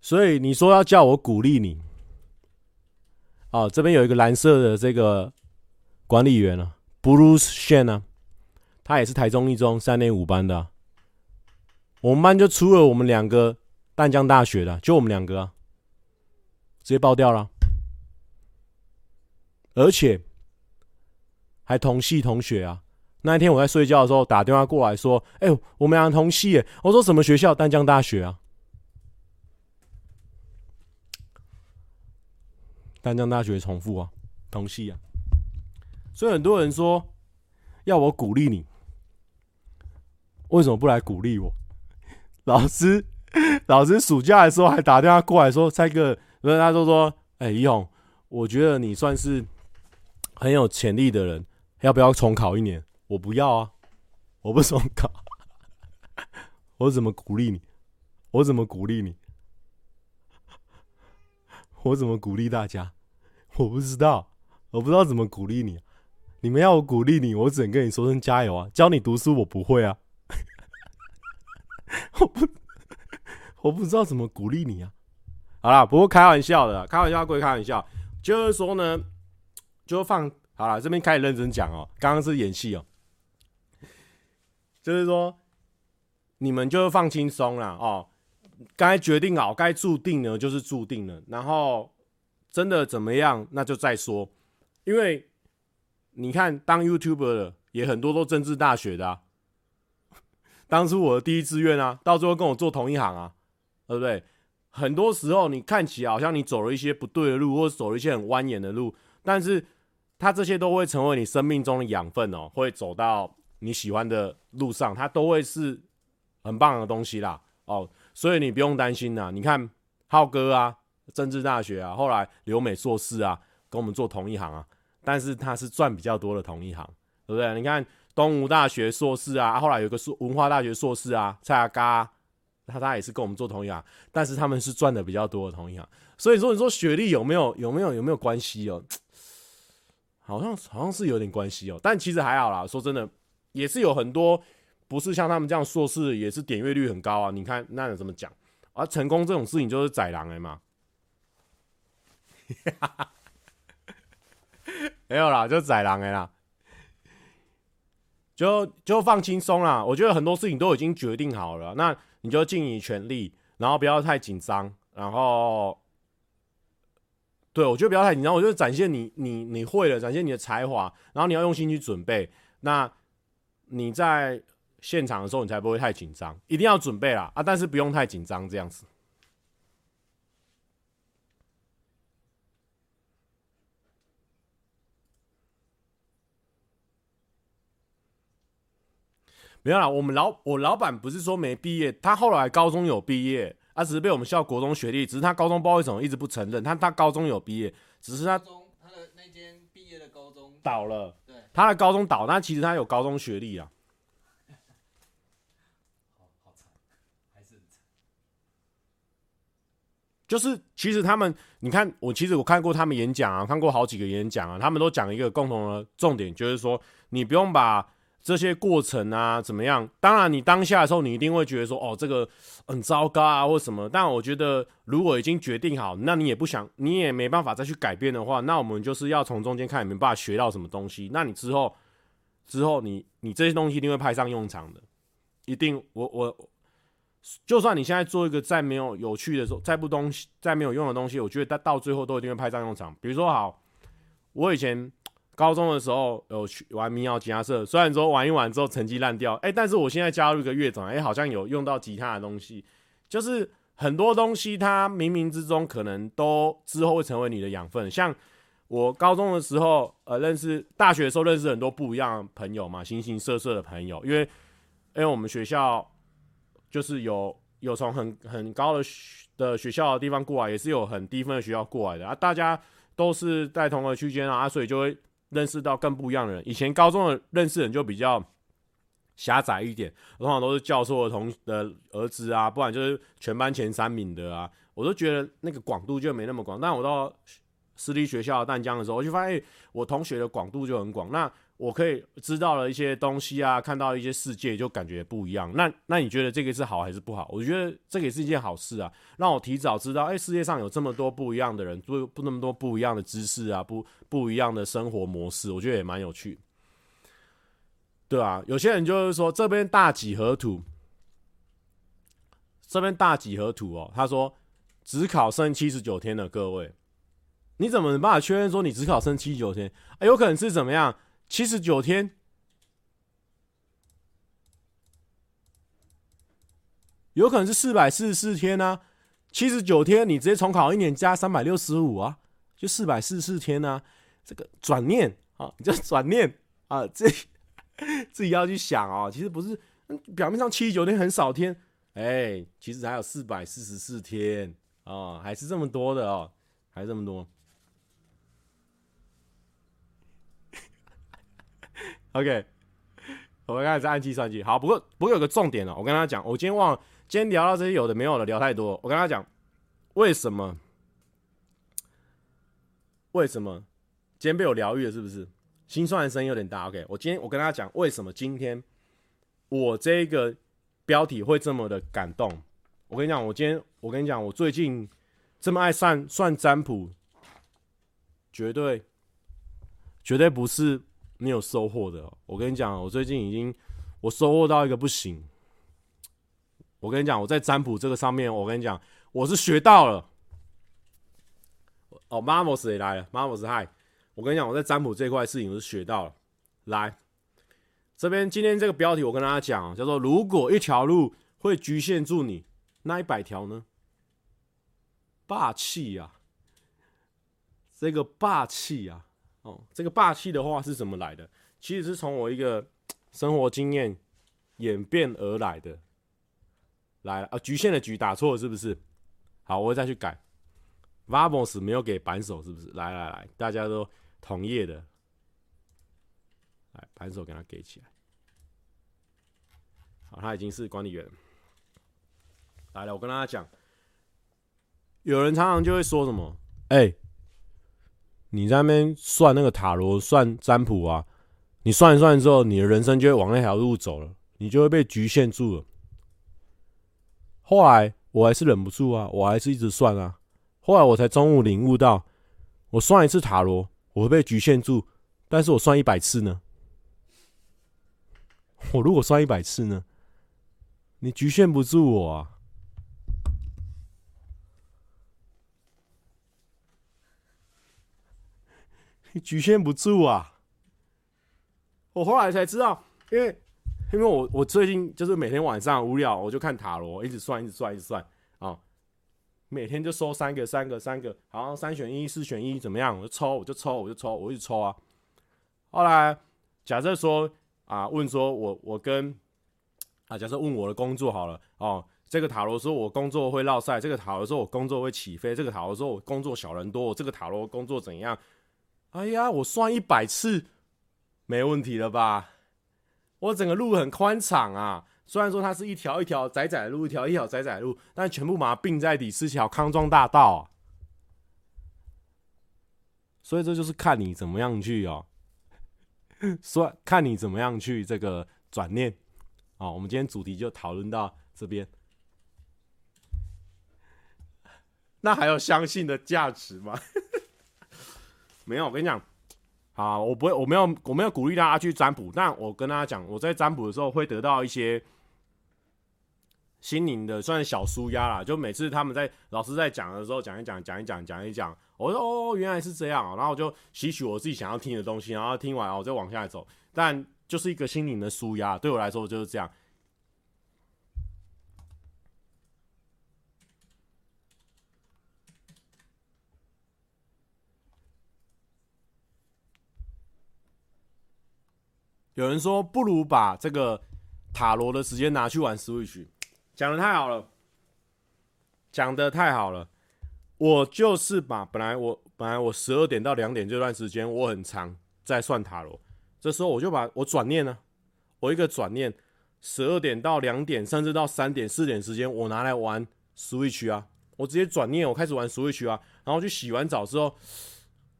所以你说要叫我鼓励你，哦，这边有一个蓝色的这个管理员啊，Bruce Shen 啊，他也是台中一中三年五班的。我们班就出了我们两个淡江大学的，就我们两个啊，直接爆掉了，而且还同系同学啊。那一天我在睡觉的时候打电话过来说：“哎，我们俩同系。”我说：“什么学校？丹江大学啊。”丹江大学重复啊，同系啊。所以很多人说要我鼓励你，为什么不来鼓励我？[laughs] 老师，老师暑假的时候还打电话过来说：“蔡哥，然后他说说，哎，宜弘，我觉得你算是很有潜力的人，要不要重考一年？”我不要啊，我不重考，[laughs] 我怎么鼓励你？我怎么鼓励你？我怎么鼓励大家？我不知道，我不知道怎么鼓励你。你们要我鼓励你，我只能跟你说声加油啊！教你读书，我不会啊。[laughs] 我不，我不知道怎么鼓励你啊。好啦，不过开玩笑的，开玩笑归开玩笑，就是说呢，就放好了。这边开始认真讲哦，刚刚是演戏哦，就是说你们就放轻松了哦。该决定好，该注定呢就是注定了。然后真的怎么样，那就再说。因为你看，当 YouTuber 的也很多都政治大学的啊。[laughs] 当初我的第一志愿啊，到最后跟我做同一行啊，对不对？很多时候你看起来好像你走了一些不对的路，或者走了一些很蜿蜒的路，但是它这些都会成为你生命中的养分哦，会走到你喜欢的路上，它都会是很棒的东西啦哦，所以你不用担心呐。你看浩哥啊，政治大学啊，后来留美硕士啊，跟我们做同一行啊，但是他是赚比较多的同一行，对不对？你看。东吴大学硕士啊，后来有个文化大学硕士啊，蔡阿嘎，他他也是跟我们做同一行，但是他们是赚的比较多的同一行。所以说，你说学历有没有有没有有没有关系哦？好像好像是有点关系哦，但其实还好啦。说真的，也是有很多不是像他们这样硕士，也是点阅率很高啊。你看那怎么讲？啊，成功这种事情就是宰狼的嘛。[laughs] 没有啦，就宰狼的啦。就就放轻松啦，我觉得很多事情都已经决定好了，那你就尽你全力，然后不要太紧张，然后，对，我觉得不要太紧张，我觉得展现你你你会了，展现你的才华，然后你要用心去准备，那你在现场的时候你才不会太紧张，一定要准备啦啊，但是不用太紧张这样子。没有啦，我们老我老板不是说没毕业，他后来高中有毕业，他只是被我们校国中学历，只是他高中不知道为什么一直不承认，他他高中有毕业，只是他他的那间毕业的高中倒了，对，他的高中倒，但其实他有高中学历啊，[laughs] 好好惨，还是很惨，就是其实他们，你看我其实我看过他们演讲啊，看过好几个演讲啊，他们都讲一个共同的重点，就是说你不用把这些过程啊怎么样，当然你当下的时候你一定会觉得说哦这个很糟糕啊或什么，但我觉得如果已经决定好，那你也不想，你也没办法再去改变的话，那我们就是要从中间看你没办法学到什么东西，那你之后之后你你这些东西一定会派上用场的，一定我我。就算你现在做一个再没有有趣的时候，再不东西，再没有用的东西，我觉得到到最后都一定会派上用场。比如说，好，我以前高中的时候有去玩民谣吉他社，虽然说玩一玩之后成绩烂掉，哎，但是我现在加入一个乐团，哎，好像有用到吉他的东西。就是很多东西，它冥冥之中可能都之后会成为你的养分。像我高中的时候，呃，认识大学的时候认识很多不一样的朋友嘛，形形色色的朋友，因为因为我们学校。就是有有从很很高的学的学校的地方过来，也是有很低分的学校过来的啊。大家都是在同个区间啊，所以就会认识到更不一样的人。以前高中的认识人就比较狭窄一点，通常都是教授的同的儿子啊，不然就是全班前三名的啊。我都觉得那个广度就没那么广。但我到私立学校淡江的时候，我就发现我同学的广度就很广。那我可以知道了一些东西啊，看到一些世界，就感觉不一样。那那你觉得这个是好还是不好？我觉得这个也是一件好事啊，让我提早知道，哎、世界上有这么多不一样的人，不不那么多不一样的知识啊，不不一样的生活模式，我觉得也蛮有趣。对啊，有些人就是说这边大几何图，这边大几何图哦，他说只考剩七十九天的各位，你怎么办法确认说你只考剩七十九天？哎、有可能是怎么样？七十九天，有可能是四百四十四天呢、啊。七十九天，你直接重考一年加三百六十五啊，就四百四十四天呢、啊。这个转念啊，[laughs] 你就转念啊，自己自己要去想哦。其实不是，表面上七十九天很少天，哎、其实还有四百四十四天啊，还是这么多的哦，还是这么多。OK，我们开始按计算机。好，不过不过有个重点哦，我跟他讲，我今天忘了，今天聊到这些有的没有的，聊太多。我跟他讲，为什么？为什么？今天被我疗愈了，是不是？心酸的声音有点大。OK，我今天我跟他讲，为什么今天我这个标题会这么的感动？我跟你讲，我今天我跟你讲，我最近这么爱算算占卜，绝对绝对不是。你有收获的，我跟你讲，我最近已经我收获到一个不行。我跟你讲，我在占卜这个上面，我跟你讲，我是学到了。哦马莫斯也来了马莫斯嗨！我跟你讲，我在占卜这块事情我是学到了。来，这边今天这个标题我跟大家讲，叫做“如果一条路会局限住你，那一百条呢？”霸气呀！这个霸气呀！哦，这个霸气的话是怎么来的？其实是从我一个生活经验演变而来的。来了啊，局限的局打错是不是？好，我会再去改。Vamos 没有给扳手是不是？来来来，大家都同业的，来扳手给他给起来。好，他已经是管理员。来了，我跟大家讲，有人常常就会说什么？哎、你在那边算那个塔罗、算占卜啊，你算一算之后，你的人生就会往那条路走了，你就会被局限住了。后来我还是忍不住啊，我还是一直算啊。后来我才中午领悟到，我算一次塔罗，我会被局限住；但是我算一百次呢？我如果算一百次呢？你局限不住我啊。局限不住啊！我后来才知道，因为因为我我最近就是每天晚上无聊，我就看塔罗，一直算，一直算，一直算啊！每天就收三个，三个，三个，好像三选一，四选一，怎么样？我就抽，我就抽，我就抽，我一直抽啊！后来假设说啊，问说我我跟啊，假设问我的工作好了哦，这个塔罗说我工作会落赛，这个塔罗说我工作会起飞，这个塔罗说我工作小人多，这个塔罗工作怎样？哎呀，我算一百次没问题了吧？我整个路很宽敞啊，虽然说它是一条一条窄窄的路，一条一条窄窄路，但全部把它并在底是条康庄大道。所以这就是看你怎么样去哦，说看你怎么样去这个转念啊。我们今天主题就讨论到这边。那还有相信的价值吗？没有，我跟你讲，啊，我不会，我没有，我没有鼓励大家去占卜，但我跟大家讲，我在占卜的时候会得到一些心灵的算是小舒压啦。就每次他们在老师在讲的时候，讲一讲，讲一讲，讲一讲，我说哦，原来是这样，然后我就吸取我自己想要听的东西，然后听完我再往下走。但就是一个心灵的舒压，对我来说就是这样。有人说，不如把这个塔罗的时间拿去玩 Switch，讲得太好了，讲得太好了。我就是把本来我本来我十二点到两点这段时间我很长在算塔罗，这时候我就把我转念呢，我一个转念，十二点到两点甚至到三点四点时间我拿来玩 Switch 啊，我直接转念我开始玩 Switch 啊，然后去洗完澡之后，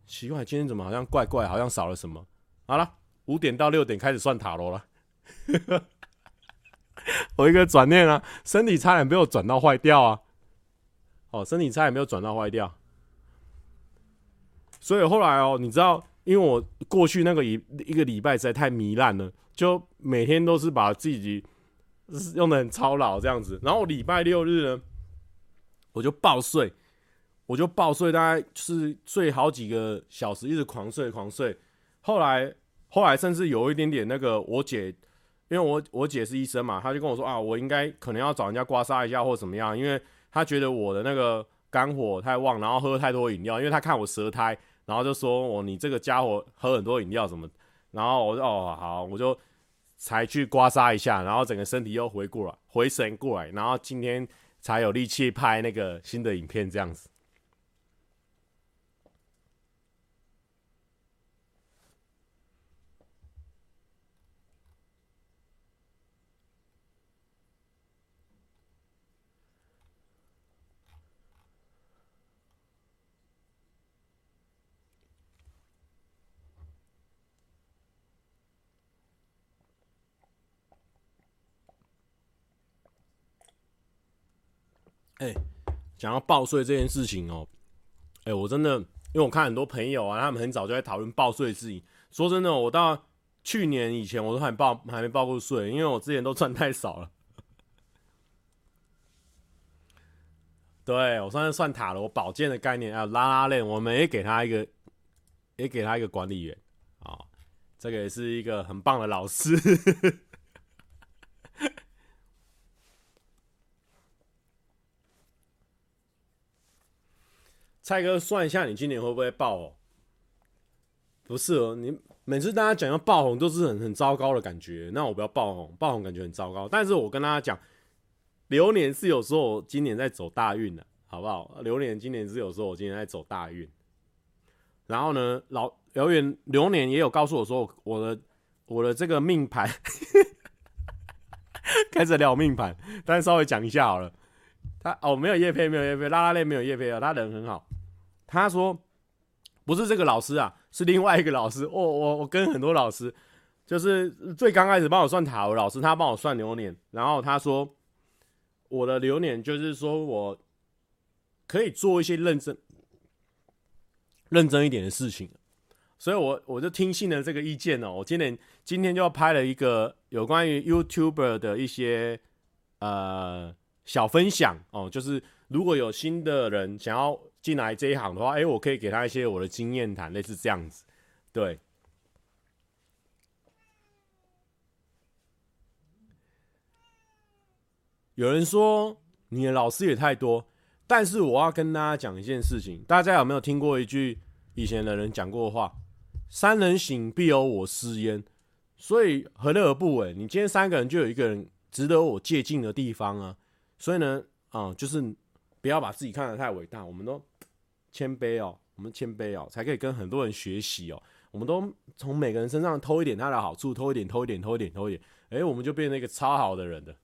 奇怪今天怎么好像怪怪，好像少了什么，好了。五点到六点开始算塔罗了，[laughs] 我一个转念啊，身体差点被我转到坏掉啊！哦，身体差点没有转到坏掉，所以后来哦，你知道，因为我过去那个一一个礼拜实在太糜烂了，就每天都是把自己用的很操劳这样子，然后礼拜六日呢，我就爆睡，我就爆睡，大概就是睡好几个小时，一直狂睡狂睡，后来。后来甚至有一点点那个，我姐，因为我我姐是医生嘛，她就跟我说啊，我应该可能要找人家刮痧一下或怎么样，因为她觉得我的那个肝火太旺，然后喝太多饮料，因为她看我舌苔，然后就说我你这个家伙喝很多饮料什么，然后我说哦好，我就才去刮痧一下，然后整个身体又回过来，回神过来，然后今天才有力气拍那个新的影片这样子。哎，讲到报税这件事情哦，哎，我真的，因为我看很多朋友啊，他们很早就在讨论报税的事情。说真的，我到去年以前我都还报还没报过税，因为我之前都赚太少了。对，我算是算塔罗宝剑的概念，还有拉拉链，我们也给他一个，也给他一个管理员啊，这个也是一个很棒的老师。蔡哥，算一下你今年会不会爆红？不是哦，你每次大家讲要爆红都是很很糟糕的感觉。那我不要爆红，爆红感觉很糟糕。但是我跟大家讲，流年是有时候我今年在走大运的，好不好？流年今年是有时候我今年在走大运。然后呢，老流年流年也有告诉我说，我的我的这个命盘，[laughs] 开始聊命盘，但是稍微讲一下好了。他哦，没有业配，没有业配，拉拉链没有业配啊，他人很好。他说：“不是这个老师啊，是另外一个老师。[laughs] 哦、我我我跟很多老师，就是最刚开始帮我算塔罗老师，他帮我算流年。然后他说，我的流年就是说我可以做一些认真、认真一点的事情。所以我我就听信了这个意见哦。我今年今天就要拍了一个有关于 YouTuber 的一些呃小分享哦，就是如果有新的人想要。”进来这一行的话，哎、我可以给他一些我的经验谈，类似这样子。对，有人说你的老师也太多，但是我要跟大家讲一件事情，大家有没有听过一句以前的人讲过的话？三人行必有我师焉，所以何乐而不为？你今天三个人就有一个人值得我借镜的地方啊，所以呢，啊、就是不要把自己看得太伟大，我们都。[tsk] 谦卑哦，我们谦卑哦，才可以跟很多人学习哦。我们都从每个人身上偷一点他的好处，偷一点，偷一点，偷一点，偷一点，哎、我们就变成一个超好的人了。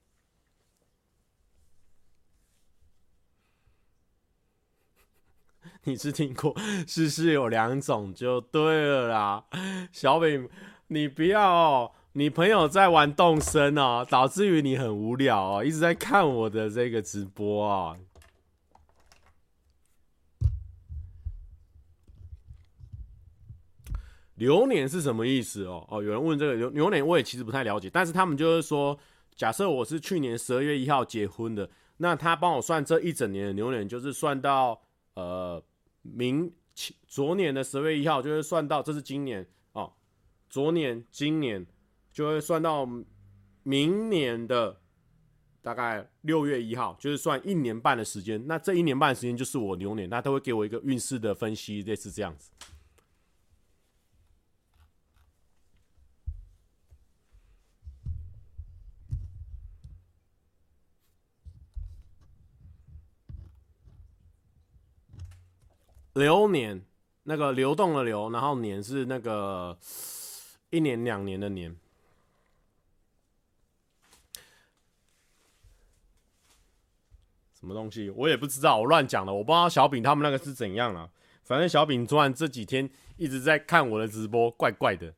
[laughs] 你是听过世事有两种就对了啦，小饼，你不要哦，你朋友在玩动身哦，导致于你很无聊哦，一直在看我的这个直播啊、哦。流年是什么意思哦？哦，有人问这个流流年，我也其实不太了解，但是他们就是说，假设我是去年十二月一号结婚的，那他帮我算这一整年的流年，就是算到呃。明昨年的十二月一号就会算到，这是今年哦。昨年、今年就会算到明年的大概六月一号，就是算一年半的时间。那这一年半的时间就是我流年，那他会给我一个运势的分析，类似这样子。流年，那个流动的流，然后年是那个一年两年的年。什么东西？我也不知道，我乱讲了。我不知道小饼他们那个是怎样了。反正小饼昨晚这几天一直在看我的直播，怪怪的。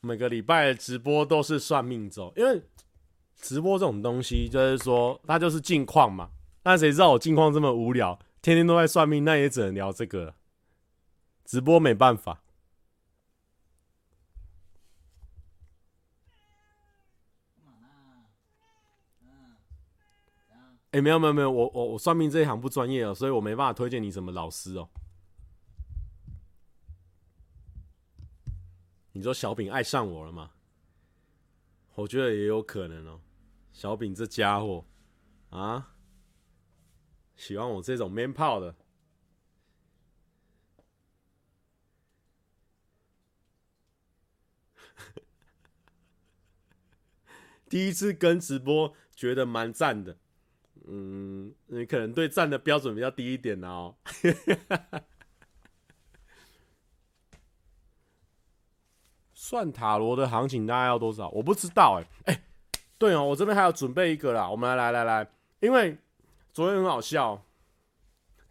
每个礼拜的直播都是算命周，因为直播这种东西就是说，它就是近况嘛。那谁知道我近况这么无聊，天天都在算命，那也只能聊这个。直播没办法。哎、欸，没有没有没有，我我我算命这一行不专业哦，所以我没办法推荐你什么老师哦。你说小饼爱上我了吗？我觉得也有可能哦。小饼这家伙啊。喜欢我这种 man 炮的，[laughs] 第一次跟直播觉得蛮赞的，嗯，你可能对赞的标准比较低一点哦。[laughs] 算塔罗的行情大概要多少？我不知道哎、欸、哎、对哦，我这边还要准备一个啦，我们来来来来，因为。昨天很好笑，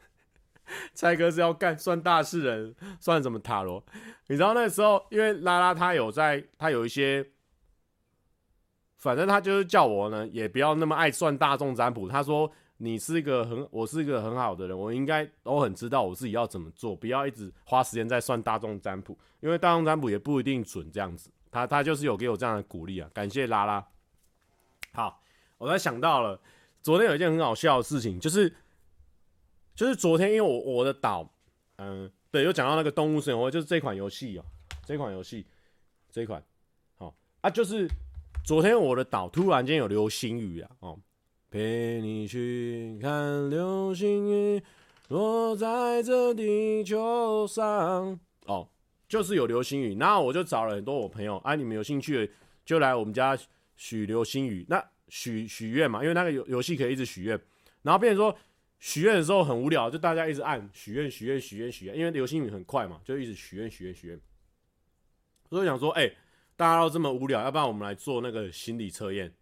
[laughs] 蔡哥是要干算大事人，算什么塔罗？你知道那时候，因为拉拉他有在，他有一些，反正他就是叫我呢，也不要那么爱算大众占卜。他说你是一个很，我是一个很好的人，我应该都很知道我自己要怎么做，不要一直花时间在算大众占卜，因为大众占卜也不一定准。这样子，他他就是有给我这样的鼓励啊，感谢拉拉。好，我才想到了。昨天有一件很好笑的事情，就是就是昨天，因为我我的岛，嗯，对，又讲到那个动物生活，就是这款游戏哦，这款游戏，这款，好啊，就是昨天我的岛突然间有流星雨啊，哦，陪你去看流星雨落在这地球上，哦，就是有流星雨，那我就找了很多我朋友，啊，你们有兴趣的就来我们家许流星雨，那。许许愿嘛，因为那个游游戏可以一直许愿，然后变成说许愿的时候很无聊，就大家一直按许愿许愿许愿许愿，因为流星雨很快嘛，就一直许愿许愿许愿。所以想说，哎、大家都这么无聊，要不然我们来做那个心理测验。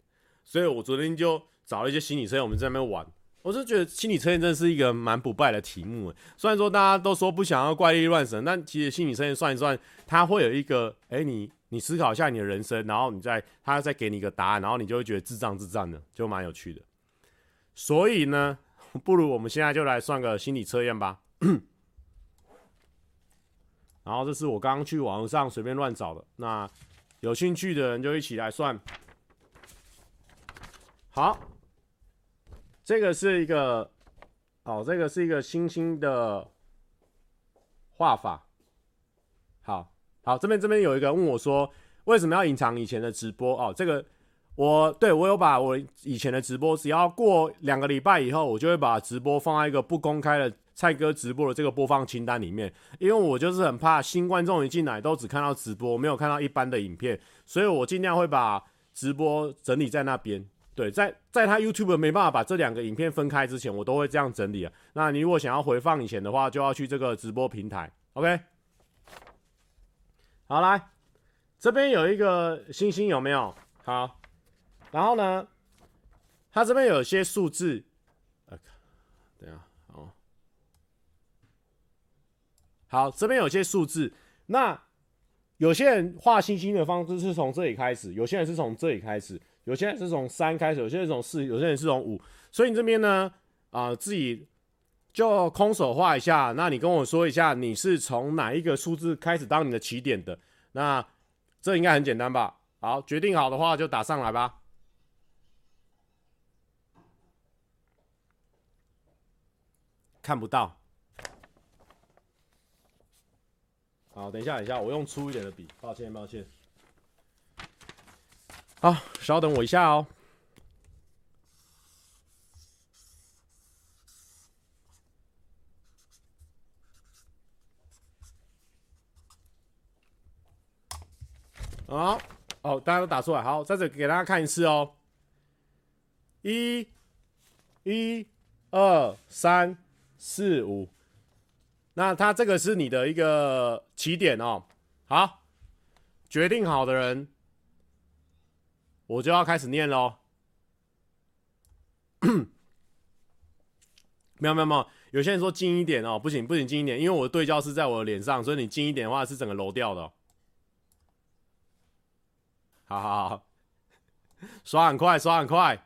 所以我昨天就找了一些心理测验，我们在那边玩。我是觉得心理测验真是一个蛮不败的题目。虽然说大家都说不想要怪力乱神，但其实心理测验算一算，它会有一个，哎、你。你思考一下你的人生，然后你再他再给你一个答案，然后你就会觉得智障智障的，就蛮有趣的。所以呢，不如我们现在就来算个心理测验吧。然后这是我刚刚去网上随便乱找的，那有兴趣的人就一起来算。好，这个是一个，哦，这个是一个星星的画法。好。这边这边有一个问我说，为什么要隐藏以前的直播？哦，这个我对我有把我以前的直播，只要过两个礼拜以后，我就会把直播放在一个不公开的蔡哥直播的这个播放清单里面，因为我就是很怕新观众一进来都只看到直播，没有看到一般的影片，所以我尽量会把直播整理在那边。对，在在他 YouTube 没办法把这两个影片分开之前，我都会这样整理啊。那你如果想要回放以前的话，就要去这个直播平台，OK。好，来这边有一个星星，有没有？好，然后呢，它这边有些数字，呃，等下，哦，好，这边有些数字，那有些人画星星的方式是从这里开始，有些人是从这里开始，有些人是从三开始，有些人从四，有些人是从五，所以你这边呢，啊、呃，自己。就空手画一下，那你跟我说一下，你是从哪一个数字开始当你的起点的？那这应该很简单吧？好，决定好的话就打上来吧。看不到。好，等一下，等一下，我用粗一点的笔。抱歉，抱歉。好，稍等我一下哦。好，哦，大家都打出来。好，在这给大家看一次哦。一、一、二、三、四、五。那它这个是你的一个起点哦。好，决定好的人，我就要开始念喽。[coughs] 没有没有没有，有些人说近一点哦，不行不行，近一点，因为我的对焦是在我的脸上，所以你近一点的话是整个揉掉的哦。好好好，刷很快，刷很快。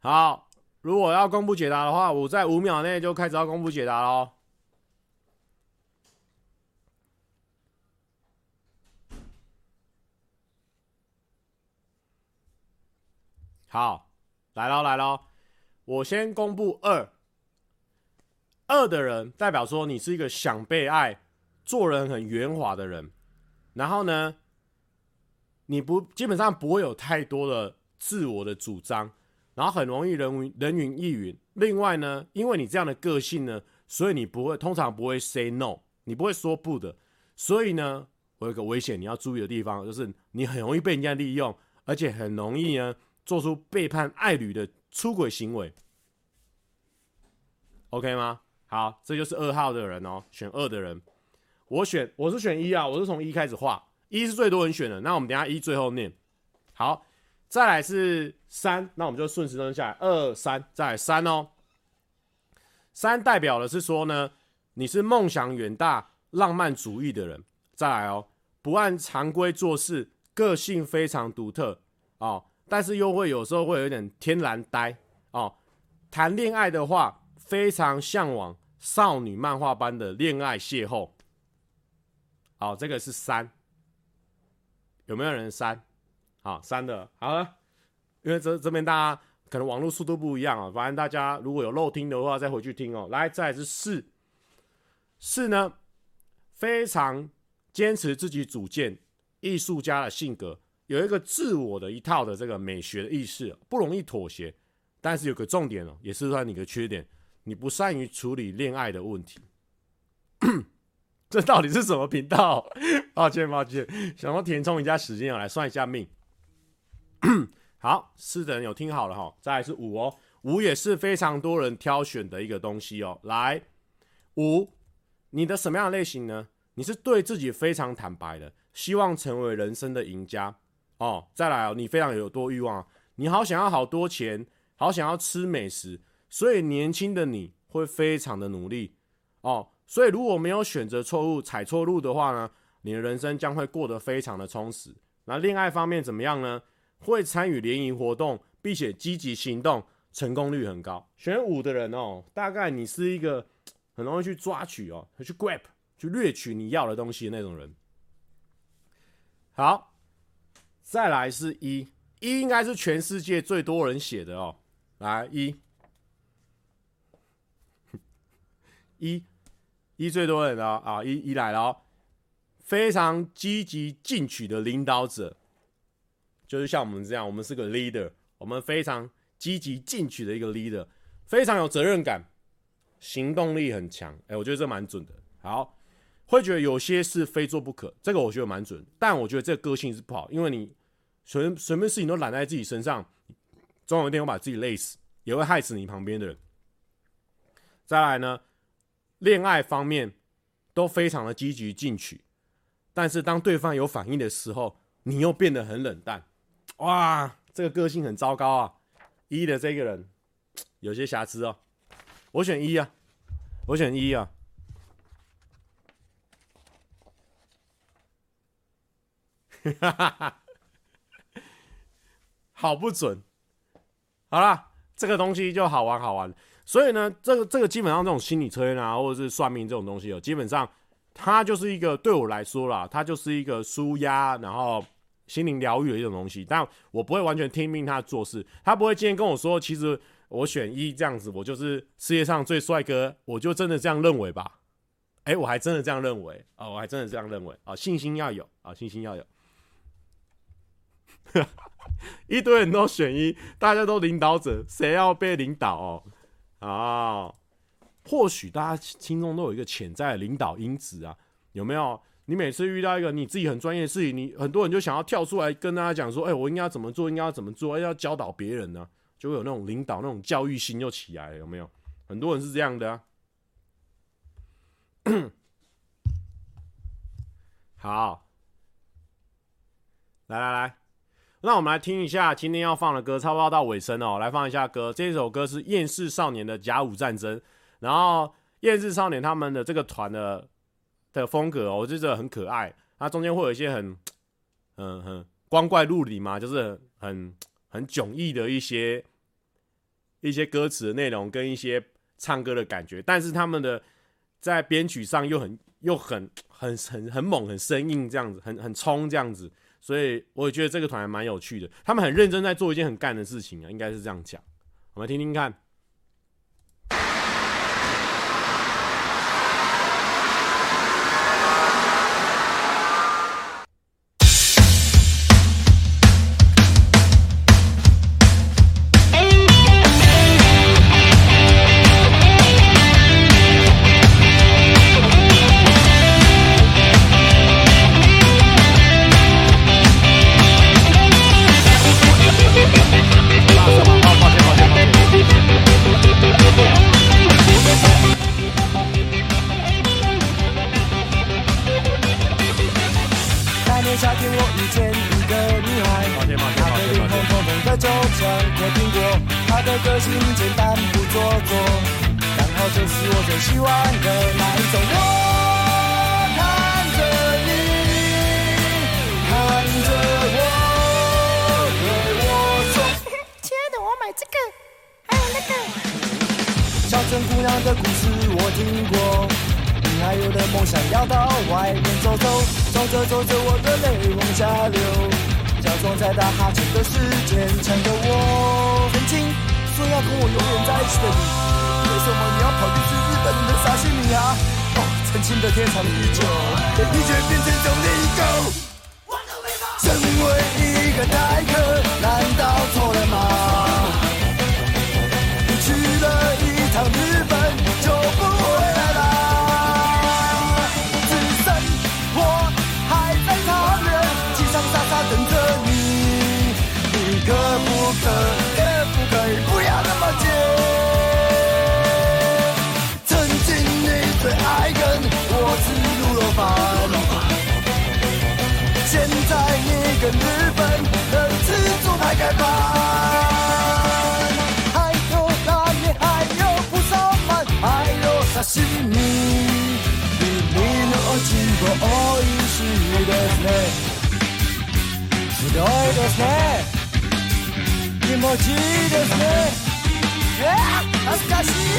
好，如果要公布解答的话，我在五秒内就开始要公布解答喽。好，来喽来喽，我先公布二。二的人代表说你是一个想被爱、做人很圆滑的人，然后呢，你不基本上不会有太多的自我的主张，然后很容易人云人云亦云。另外呢，因为你这样的个性呢，所以你不会通常不会 say no，你不会说不的。所以呢，我有个危险你要注意的地方，就是你很容易被人家利用，而且很容易呢做出背叛爱侣的出轨行为。OK 吗？好，这就是二号的人哦，选二的人。我选我是选一啊，我是从一开始画。一是最多人选的，那我们等下一最后念。好，再来是三，那我们就顺时针下来，二三，再来三哦。三代表的是说呢，你是梦想远大、浪漫主义的人。再来哦，不按常规做事，个性非常独特哦，但是又会有时候会有点天然呆哦。谈恋爱的话，非常向往少女漫画般的恋爱邂逅。好，这个是三。有没有人删？好，删的，好了，因为这这边大家可能网络速度不一样啊，反正大家如果有漏听的话，再回去听哦。来，再来是四，四呢，非常坚持自己主见，艺术家的性格，有一个自我的一套的这个美学的意识，不容易妥协。但是有个重点哦，也是算你的缺点，你不善于处理恋爱的问题。[laughs] 这到底是什么频道？[laughs] 抱歉，抱歉，想要填充一下时间，我来算一下命。[clears throat] 好，四的人有听好了哈，再来是五哦，五也是非常多人挑选的一个东西哦。来，五，你的什么样的类型呢？你是对自己非常坦白的，希望成为人生的赢家哦。再来哦，你非常有多欲望，你好想要好多钱，好想要吃美食，所以年轻的你会非常的努力哦。所以如果没有选择错误、踩错路的话呢，你的人生将会过得非常的充实。那恋爱方面怎么样呢？会参与联谊活动，并且积极行动，成功率很高。选五的人哦，大概你是一个很容易去抓取哦，去 grab，去掠取你要的东西的那种人。好，再来是一，一应该是全世界最多人写的哦。来一，一。[laughs] 一最多人的啊，一一来了，非常积极进取的领导者，就是像我们这样，我们是个 leader，我们非常积极进取的一个 leader，非常有责任感，行动力很强。哎，我觉得这蛮准的。好，会觉得有些事非做不可，这个我觉得蛮准，但我觉得这个个性是不好，因为你随随便事情都揽在自己身上，总有一天会把自己累死，也会害死你旁边的人。再来呢？恋爱方面都非常的积极进取，但是当对方有反应的时候，你又变得很冷淡。哇，这个个性很糟糕啊！一的这个人有些瑕疵哦。我选一啊，我选一啊。哈哈哈，好不准。好啦，这个东西就好玩好玩。所以呢，这个这个基本上这种心理测验啊，或者是算命这种东西哦，基本上它就是一个对我来说啦，它就是一个舒压，然后心灵疗愈的一种东西。但我不会完全听命他做事，他不会今天跟我说，其实我选一这样子，我就是世界上最帅哥，我就真的这样认为吧？哎，我还真的这样认为啊，我还真的这样认为啊，信心要有啊，信心要有。[laughs] 一堆人都选一，大家都领导者，谁要被领导哦？啊，或许大家心中都有一个潜在的领导因子啊，有没有？你每次遇到一个你自己很专业的事情，你很多人就想要跳出来跟大家讲说：“哎、我应该要怎么做？应该要怎么做？要教导别人呢、？”就会有那种领导那种教育心就起来了，有没有？很多人是这样的啊。[coughs] 好，来来来。那我们来听一下今天要放的歌，差不多到尾声哦。来放一下歌，这首歌是厌世少年的《甲午战争》。然后厌世少年他们的这个团的的风格哦，我觉得很可爱。它中间会有一些很、嗯、很光怪陆离嘛，就是很、很迥异的一些一些歌词的内容跟一些唱歌的感觉。但是他们的在编曲上又很、又很、很、很、很猛、很生硬，这样子，很、很冲这样子。所以我也觉得这个团还蛮有趣的，他们很认真在做一件很干的事情啊，应该是这样讲。我们听听看。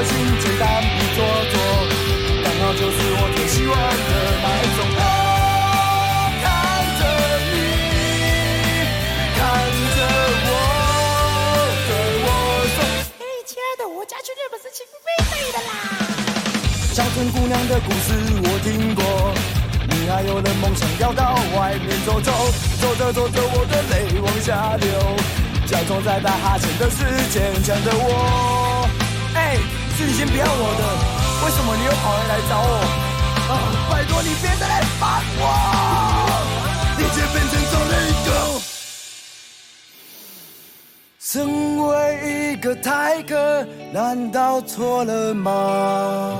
个性简单不做作，刚好就是我最喜欢的那一种。我看着你，看着我，对我说：“嘿，亲爱的，我家去日本是请飞费的啦。”小村姑娘的故事我听过。还有的梦想要到外面走走，走着走着我的泪往下流，假装在打哈欠的时间想着我。是你先不要我的，为什么你又跑回来找我？啊，拜托你别再来烦我！你却变成走了一个。身为一个台客，难道错了吗？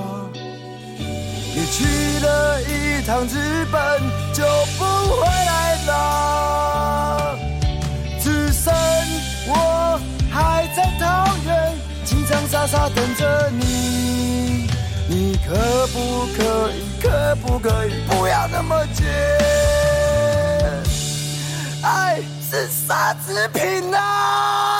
你去了一趟日本就不回来了，只剩我还在桃园，想傻傻等着你。你可不可以，可不可以不要那么贱？爱是奢侈品啊！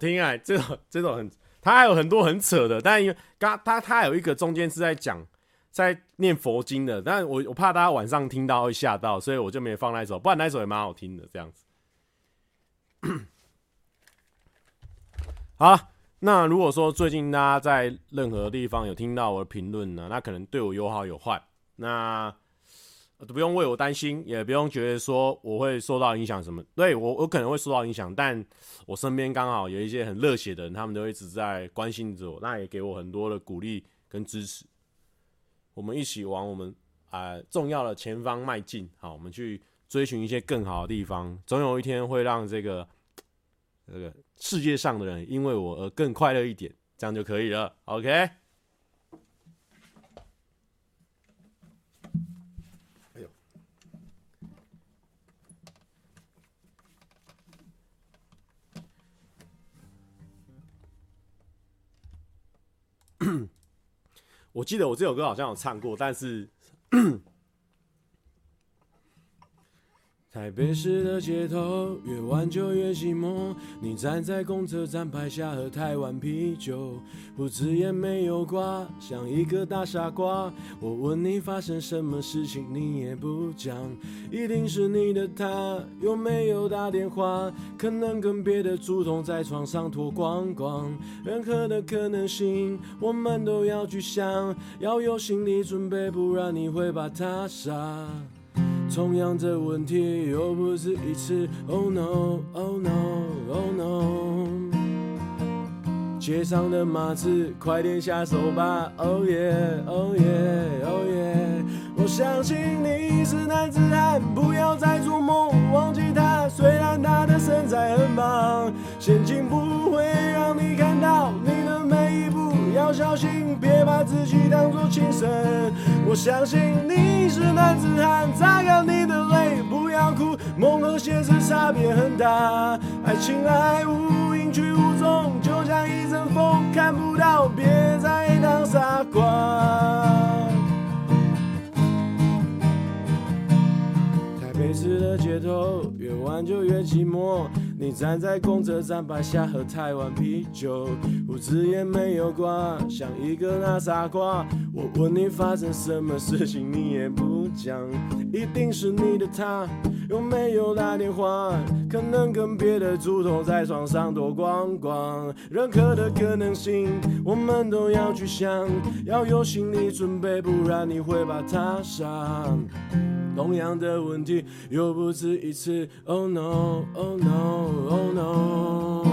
听啊，这种这种很，他还有很多很扯的，但因为刚他他有一个中间是在讲在念佛经的，但我我怕大家晚上听到会吓到，所以我就没放那首，不然那首也蛮好听的这样子。好，那如果说最近大家在任何地方有听到我的评论呢，那可能对我有好有坏，那。都不用为我担心，也不用觉得说我会受到影响什么。对，我，我可能会受到影响，但我身边刚好有一些很热血的人，他们都一直在关心着我，那也给我很多的鼓励跟支持。我们一起往我们啊、重要的前方迈进。好，我们去追寻一些更好的地方，总有一天会让这个这个世界上的人因为我而更快乐一点，这样就可以了。OK。我记得我这首歌好像有唱过，但是。台北市的街头，越晚就越寂寞。你站在公车站牌下喝台湾啤酒，胡子也没有刮，像一个大傻瓜。我问你发生什么事情，你也不讲。一定是你的他有没有打电话？可能跟别的主动在床上脱光光。任何的可能性，我们都要去想，要有心理准备，不然你会把他杀。同样的问题又不是一次，Oh no，Oh no，Oh no。街上的马子，快点下手吧，Oh yeah，Oh yeah，Oh yeah。我相信你是男子汉，不要再做梦，忘记他。虽然他的身材很棒，陷阱不会让你看到，要小心，别把自己当作情圣。我相信你是男子汉，擦干你的泪，不要哭，梦和现实差别很大，爱情来无影去无踪，就像一阵风，看不到，别再当傻瓜。台北市的街头，越晚就越寂寞。你站在公车站牌下喝台湾啤酒，胡子也没有刮，像一个大傻瓜。我问你发生什么事情，你也不讲。一定是你的他有没有打电话？可能跟别的猪头在床上脱光光。任何的可能性，我们都要去想，要有心理准备，不然你会把他杀。[laughs] 同样的问题又不止一次，Oh no，Oh no Oh no。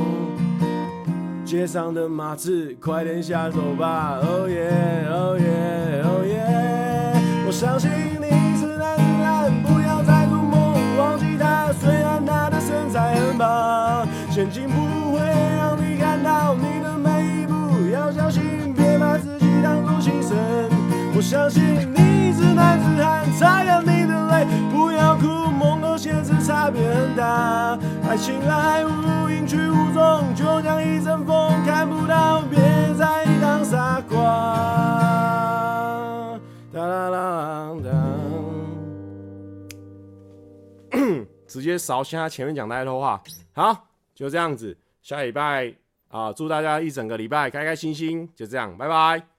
街上的马刺，快点下手吧！Oh yeah，Oh yeah，Oh yeah！我相信你是男子汉，不要再做梦，忘记他。虽然他的身材很棒，现金不会让你看到你的每一步，要小心，别把自己当作牺牲。我相信你是男子汉，擦干你的泪，不要哭，梦和现实差别很大。爱情来无影去无踪，就像一阵风，看不到，别再当傻瓜。哒啦啦哒，[coughs] 直接扫下前面讲太多话。好，就这样子，下礼拜啊，祝大家一整个礼拜开开心心，就这样，拜拜。